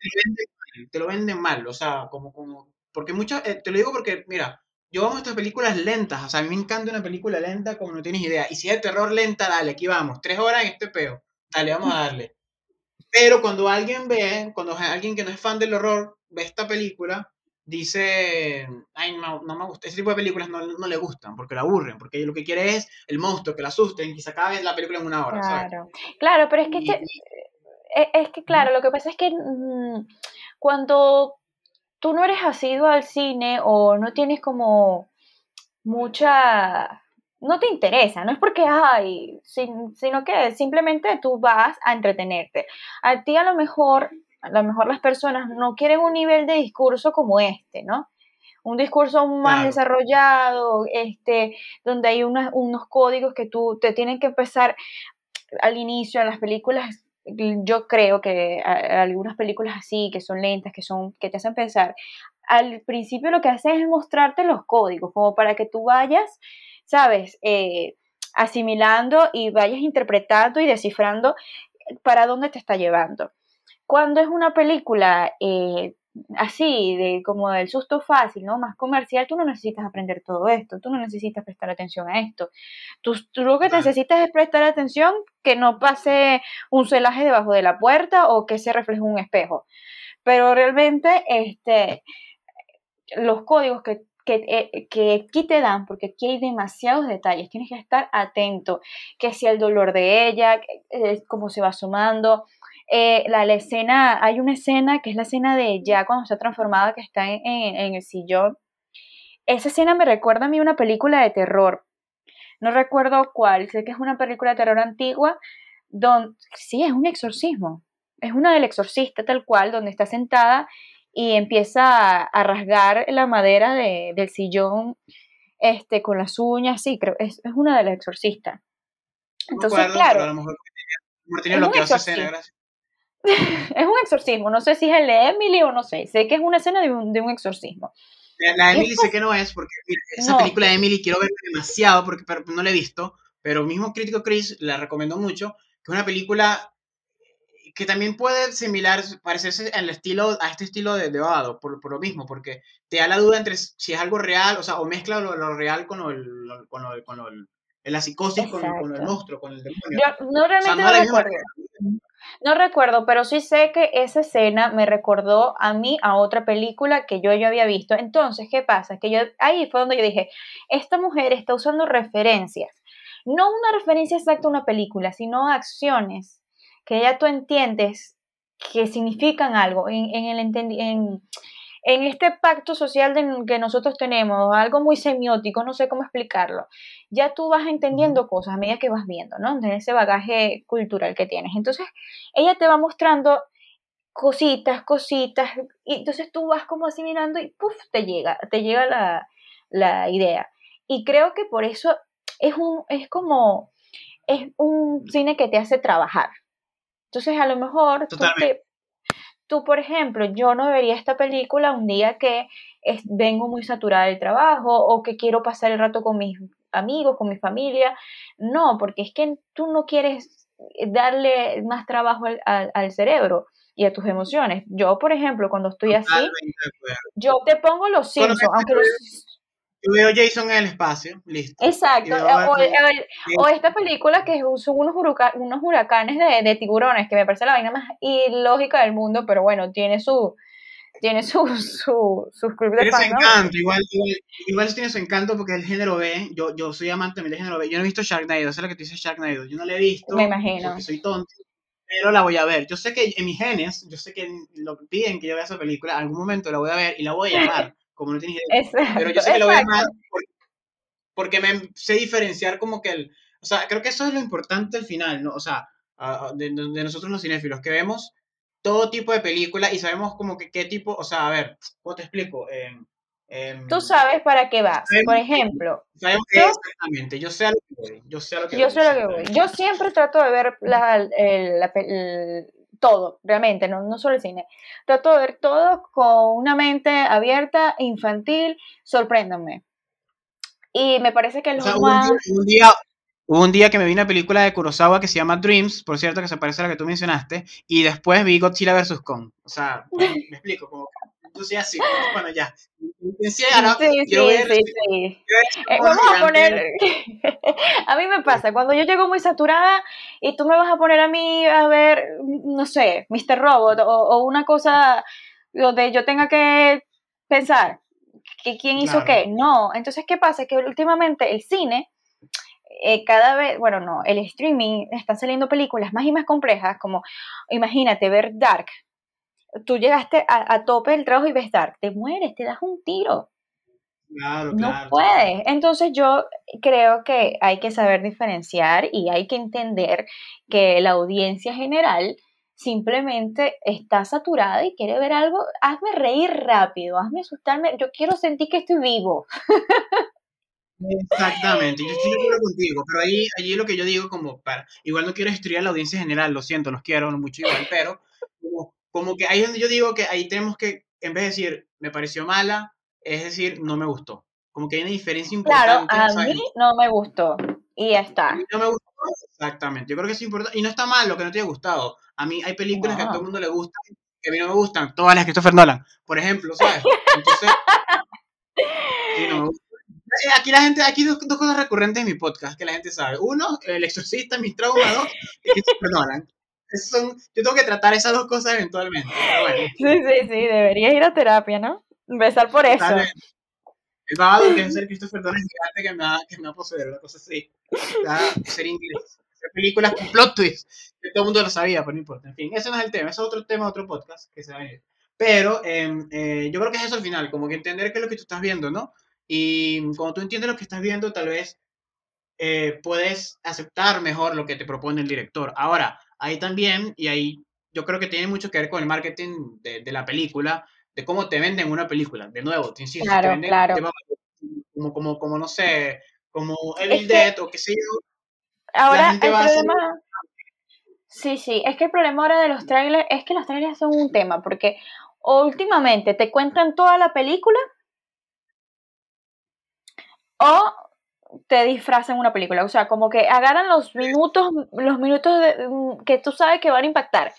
te lo, venden, mal, o sea, como, como, porque muchas, eh, te lo digo porque, mira, yo amo estas películas lentas, o sea, a mí me encanta una película lenta como no tienes idea, y si es terror lenta, dale, aquí vamos, tres horas en este peo, dale, vamos a darle. Pero cuando alguien ve, cuando alguien que no es fan del horror ve esta película, dice, ay, no, no me gusta, ese tipo de películas no, no, le gustan, porque la aburren, porque lo que quiere es el monstruo, que la asusten, y se acabe la película en una hora. Claro, claro pero es que, es que, claro, lo que pasa es que mm, cuando tú no eres asiduo al cine o no tienes como mucha... No te interesa, no es porque, ay, sino que simplemente tú vas a entretenerte. A ti a lo mejor a lo mejor las personas no quieren un nivel de discurso como este, ¿no? Un discurso más desarrollado, este, donde hay unos códigos que tú te tienen que empezar al inicio en las películas. Yo creo que algunas películas así, que son lentas, que son, que te hacen pensar, al principio lo que hacen es mostrarte los códigos, como para que tú vayas, sabes, eh, asimilando y vayas interpretando y descifrando para dónde te está llevando. Cuando es una película eh, así, de como del susto fácil, ¿no? Más comercial, tú no necesitas aprender todo esto, tú no necesitas prestar atención a esto. Tú, lo que necesitas es prestar atención que no pase un celaje debajo de la puerta o que se refleje un espejo. Pero realmente, este, los códigos que que, eh, que, aquí te dan, porque aquí hay demasiados detalles, tienes que estar atento, que si el dolor de ella, eh, cómo se va sumando, eh, la, escena, hay una escena que es la escena de ya cuando está transformada, que está en, el sillón. Esa escena me recuerda a mí una película de terror. No recuerdo cuál, sé que es una película de terror antigua, donde sí, es un exorcismo. Es una del exorcista tal cual, donde está sentada y empieza a, rasgar la madera del sillón este, con las uñas, sí, creo, es, es una del exorcista. Entonces, claro. es un exorcismo. es un exorcismo, no sé si es el de Emily o no sé, sé que es una escena de un, de un exorcismo. La de Emily sé que no es, porque esa película de Emily quiero ver demasiado, porque pero no la he visto, pero mismo crítico Chris la recomendó mucho, que es una película que también puede similar, parecerse al estilo, a este estilo de, de por, por, lo mismo, porque te da la duda entre si es algo real, o sea, o mezcla lo, lo real con, lo, con, lo, con la psicosis, con, con, el monstruo, con el demonio. Yo no realmente no recuerdo. No recuerdo, pero sí sé que esa escena me recordó a mí a otra película que yo ya había visto. Entonces, ¿qué pasa? Que yo ahí fue donde yo dije, esta mujer está usando referencias. No una referencia exacta a una película, sino acciones que ya tú entiendes que significan algo en, el en, en este pacto social que nosotros tenemos, algo muy semiótico, no sé cómo explicarlo, ya tú vas entendiendo cosas a medida que vas viendo, ¿no? En ese bagaje cultural que tienes. Entonces, ella te va mostrando cositas, cositas, y entonces tú vas como así mirando y ¡puf! te llega, te llega la, la idea. Y creo que por eso es un, es como, es un cine que te hace trabajar. Entonces, a lo mejor tú, por ejemplo, yo no vería esta película un día que vengo muy saturada del trabajo o que quiero pasar el rato con mis amigos, con mi familia. No, porque es que tú no quieres darle más trabajo al, cerebro y a tus emociones. Yo, por ejemplo, cuando estoy así, yo te pongo los Simpsons, aunque los, yo veo Jason en el espacio, listo. Exacto. O, esta película que son unos, unos huracanes de, tiburones, que me parece la vaina más ilógica del mundo, pero bueno, tiene su tiene su, su, sus clubes de fans. encanto, igual, igual, tiene su encanto porque el género B, yo, yo soy amante del género B, yo no he visto Sharknado, eso es lo que te dice Sharknado, yo no la he visto. Me imagino. Porque soy tonto, pero la voy a ver. Yo sé que en mis genes, yo sé que lo piden que yo vea esa película, en algún momento la voy a ver y la voy a llamar como no tienes idea. pero yo sé que lo veo mal porque, me sé diferenciar como que el... O sea, creo que eso es lo importante al final, ¿no? O sea, de, nosotros los cinéfilos, que vemos todo tipo de película y sabemos como que qué tipo, o sea, a ver, ¿cómo te explico? Em, Tú sabes para qué vas, por ejemplo. Sabemos que exactamente, yo sé a lo que voy. Yo sé a lo que yo Sé lo que voy. Yo siempre trato de ver la, el, la, todo, realmente, no, no solo el cine. Trato de ver todo con una mente abierta, infantil, sorpréndame. Y me parece que lo más... Un día, un día, que me vi una película de Kurosawa que se llama Dreams, por cierto, que se parece a la que tú mencionaste, y después vi Godzilla vs. Kong. O sea, me explico, como entonces así, bueno, ya. Sí, sí, sí, eh, vamos a poner, a mí me pasa, cuando yo llego muy saturada y tú me vas a poner a mí a ver, no sé, Mr. Robot o, una cosa donde yo tenga que pensar que quién hizo qué. No, entonces, ¿qué pasa? Que últimamente el cine, eh, cada vez, bueno, no, el streaming, están saliendo películas más y más complejas, como, imagínate, ver Dark, tú llegaste a, tope del trabajo y ves Dark, te mueres, te das un tiro. Claro, no puedes. Entonces yo creo que hay que saber diferenciar y hay que entender que la audiencia general simplemente está saturada y quiere ver algo, hazme reír rápido, hazme asustarme, yo quiero sentir que estoy vivo. Exactamente, yo estoy de acuerdo contigo, pero ahí, allí lo que yo digo como para, igual no quiero destruir a la audiencia general, lo siento, los quiero mucho igual, pero como como que ahí es donde yo digo que ahí tenemos que, en vez de decir, me pareció mala, es decir, no me gustó. Como que hay una diferencia importante. Claro, a mí no me gustó. Y ya está. A mí no me gustó, exactamente. Yo creo que es importante. Y no está mal lo que no te haya gustado. A mí hay películas que a todo el mundo le gustan, que a mí no me gustan. Todas las de Christopher Nolan, por ejemplo, ¿sabes? Entonces, sí, no me gusta. Eh, aquí la gente, aquí dos, dos, cosas recurrentes en mi podcast que la gente sabe. Uno, el exorcista, mis traumas, dos, y Christopher Nolan son, yo tengo que tratar esas dos cosas eventualmente. Sí, sí, sí, deberías ir a terapia, ¿no? Empezar por eso. El babado que es ser Christopher Nolan gigante que me va, que me va a poseer, una cosa así. ser inglés. Hacer películas con plot twists, que todo el mundo lo sabía, pero no importa. En fin, ese no es el tema, ese es otro tema, otro podcast que se va a ir. Pero em, eh, yo creo que es eso al final, como que entender qué es lo que tú estás viendo, ¿no? Y cuando tú entiendes lo que estás viendo, tal vez eh, puedes aceptar mejor lo que te propone el director. Ahora, ahí también, y ahí yo creo que tiene mucho que ver con el marketing de, de la película, de cómo te venden una película. De nuevo, te insisto, claro, te claro. como, como, como, no sé, como Evil Dead o qué sé yo. Ahora, el problema... Sí, sí, es que el problema ahora de los trailers es que los trailers son un tema, porque últimamente te cuentan toda la película o te disfrazan una película. O sea, como que agarran los minutos, los minutos mm, que tú sabes que van a impactar.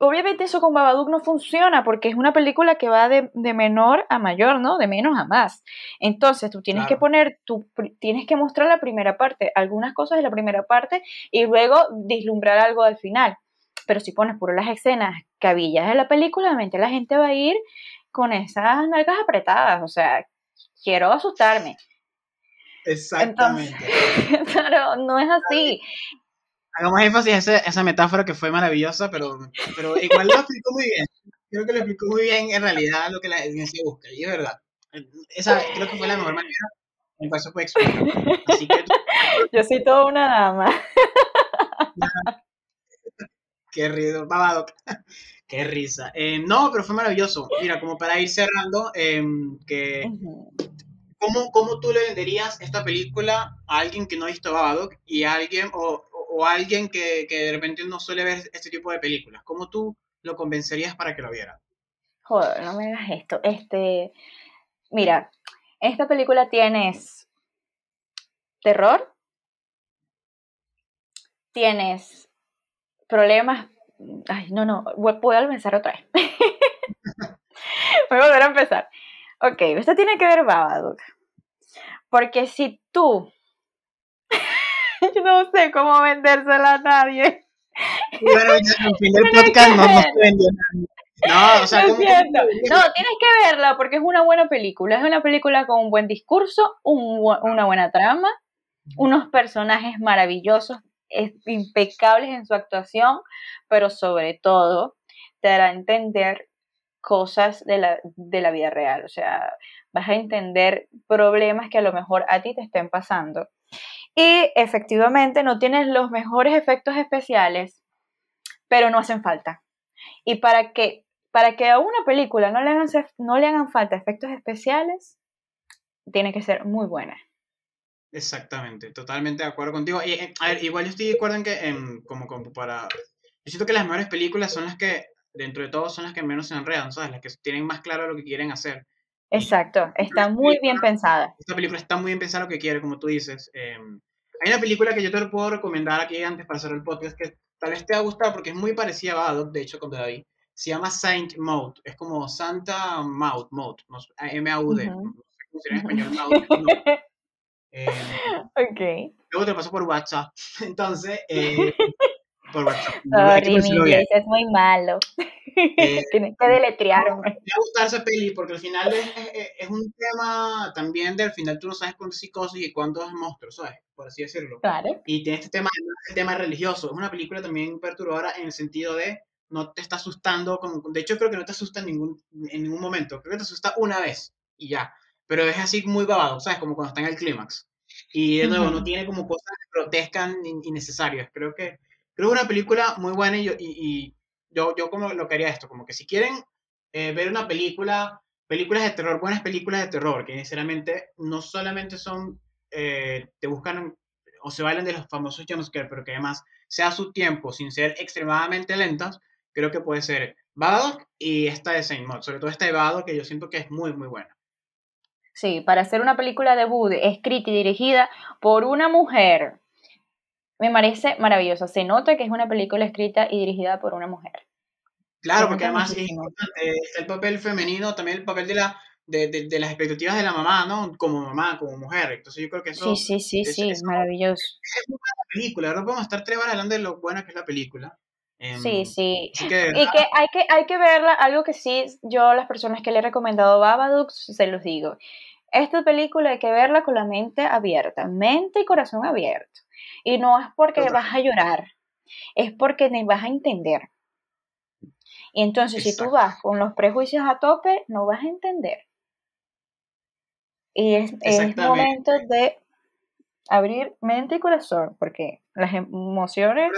Obviamente eso con Babadook no funciona porque es una película que va de, menor a mayor, ¿no? De menos a más. Entonces tú tienes que poner, tú tienes que mostrar la primera parte, algunas cosas de la primera parte y luego dislumbrar algo al final. Pero si pones puro las escenas cabillas de la película, obviamente la gente va a ir con esas nalgas apretadas. O sea, quiero asustarme. Exactamente. claro, no es así. Hagamos énfasis a esa, esa, metáfora que fue maravillosa, pero, pero igual lo explicó muy bien. creo que lo explicó muy bien en realidad lo que la audiencia busca, y es verdad. Esa creo que fue la mejor manera en cual se puede explicar. Así que Yo soy toda una dama. Qué rido, babado. Qué risa. Eh, no, pero fue maravilloso. Mira, como para ir cerrando, em, que. ¿Cómo, ¿cómo tú le venderías esta película a alguien que no ha visto Babadook y a alguien, o, o- a alguien que, que de repente no suele ver este tipo de películas? ¿Cómo tú lo convencerías para que lo viera? Joder, no me hagas esto. Este, mira, esta película tienes terror, tienes problemas. Ay, no, no, voy- puedo empezar otra vez. Voy a volver a empezar. Ok, esto tiene que ver Babadook. Porque si tú. Yo no sé cómo vendérsela a nadie. Bueno, ya al fin del podcast no, no ver. se vendió nada. No, o sea. No, tienes que verla porque es una buena película. Es una película con un buen discurso, un una buena trama, unos personajes maravillosos, es- impecables en su actuación, pero sobre todo te dará a entender cosas de la, de la vida real. O sea, vas a entender problemas que a lo mejor a ti te estén pasando. Y efectivamente no tienes los mejores efectos especiales, pero no hacen falta. Y para que, para que a una película no le, hagan, no le hagan falta efectos especiales, tiene que ser muy buena. Exactamente, totalmente de acuerdo contigo. Y, eh, a ver, igual yo estoy de acuerdo en que, em, como, como para... Yo siento que las mejores películas son las que, dentro de todo, son las que menos se enredan, ¿sabes? Las que tienen más claro lo que quieren hacer. Exacto, está muy bien pensada. Esta película está muy bien pensada lo que quiere, como tú dices. Em, hay una película que yo te puedo recomendar aquí antes para hacer el podcast que tal vez te va a gustar porque es muy parecida a Babadook, de hecho, cuando la vi. Se llama Saint Maud, es como Santa Maud, Maud, M-A-U-D, Ujú. no sé cómo sería en español Maud. no. Em, ok. Luego te lo paso por WhatsApp. Entonces, eh, por WhatsApp. No, Sorry, mi inglés es muy malo. Eh, Tienes que deletrearme. Me va a gustar esa peli porque al final es, es- es un tema también del final tú no sabes cuándo es psicosis y cuándo es monstruo, ¿sabes? Por así decirlo. Claro. Y tiene este tema, el tema religioso. Es una película también perturbadora en el sentido de no te está asustando. Con, de hecho, creo que no te asusta en ningún, en ningún momento. Creo que te asusta una vez y ya. Pero es así muy babado, ¿sabes? Como cuando está en el clímax. Y de nuevo, no Ujú. tiene como cosas grotescas innecesarias. Creo que creo que es una película muy buena y yo, y, y yo, como lo quería esto, como que si quieren eh, ver una película, películas de terror, buenas películas de terror, que sinceramente no solamente son, eh, te buscan o se valen de los famosos jumpscares, pero que además sea su tiempo sin ser extremadamente lentas, creo que puede ser Babadook y esta de Saint Maud, sobre todo esta de que yo siento que es muy, muy buena. Sí, para hacer una película de Woody escrita y dirigida por una mujer, me parece maravillosa. Se nota que es una película escrita y dirigida por una mujer. Claro, porque además es importante, el papel femenino, también el papel de, la, de, de, de las expectativas de la mamá, ¿no? Como mamá, como mujer. Entonces yo creo que eso Sí, sí, sí, es, sí, es maravilloso. es muy buena película, ahora podemos estar tres horas hablando de lo buena que es la película. Em, Sí, sí. Que, Y verdad, que hay que, hay que verla, algo que sí, yo a las personas que le he recomendado Babadook, se los digo. Esta película hay que verla con la mente abierta, mente y corazón abierto. Y no es porque vas a llorar, es porque te vas a entender. Y entonces, si tú vas con los prejuicios a tope, no vas a entender. Y es, es momento de abrir mente y corazón, porque las emociones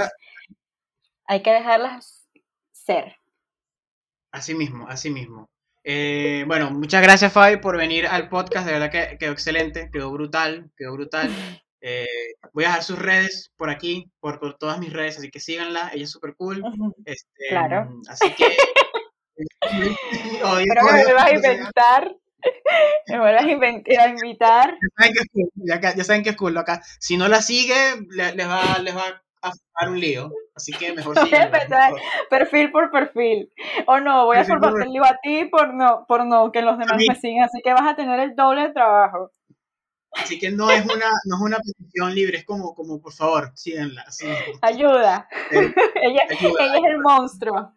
hay que dejarlas ser. Así mismo, así mismo. Eh, bueno, muchas gracias Fabi por venir al podcast, de verdad que quedó excelente, quedó brutal, quedó brutal. Eh, voy a dejar sus redes por aquí, por, por todas mis redes, así que síganla, ella es súper cool. Este, Claro. Así que... Que me vuelvas a inventar. Me vuelvas a, a invitar. Ya saben que es cool, ya, saben que es cool acá. Si no la sigue, le- les, va, les va a formar un lío. Así que mejor a empezar. Perfil por perfil. O no, voy a Perfil por formarte el lío a ti por no, por no que los demás me sigan. Así que vas a tener el doble de trabajo. Así que no es una, no es una petición libre, es como, como por favor, síganla. Ayuda. Eh, ella, ayuda. ella es el monstruo.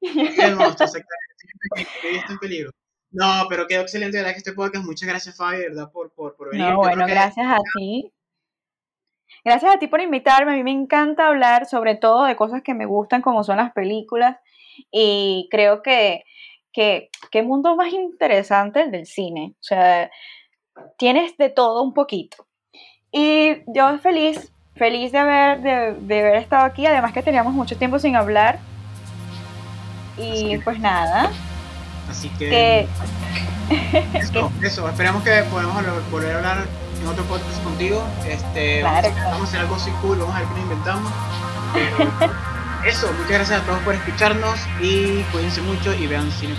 El monstruo, exactamente. Ella está en peligro. No, pero quedó excelente, verdad, que este podcast. Muchas gracias, Fabi, verdad, por, por, por venir. No, bueno, que- gracias a ti. Gracias a ti por invitarme. A mí me encanta hablar sobre todo de cosas que me gustan, como son las películas. Y creo que, que qué mundo más interesante el del cine. O sea, tienes de todo un poquito. Y yo feliz, feliz de haber, de, haber estado aquí. Además que teníamos mucho tiempo sin hablar. Y pues nada. Así que... eso, eso, esperamos que podamos volver a hablar en otro podcast contigo. Este, vamos, a hacer algo así cool, vamos a ver qué nos inventamos. eso, muchas gracias a todos por escucharnos y cuídense mucho y vean Cine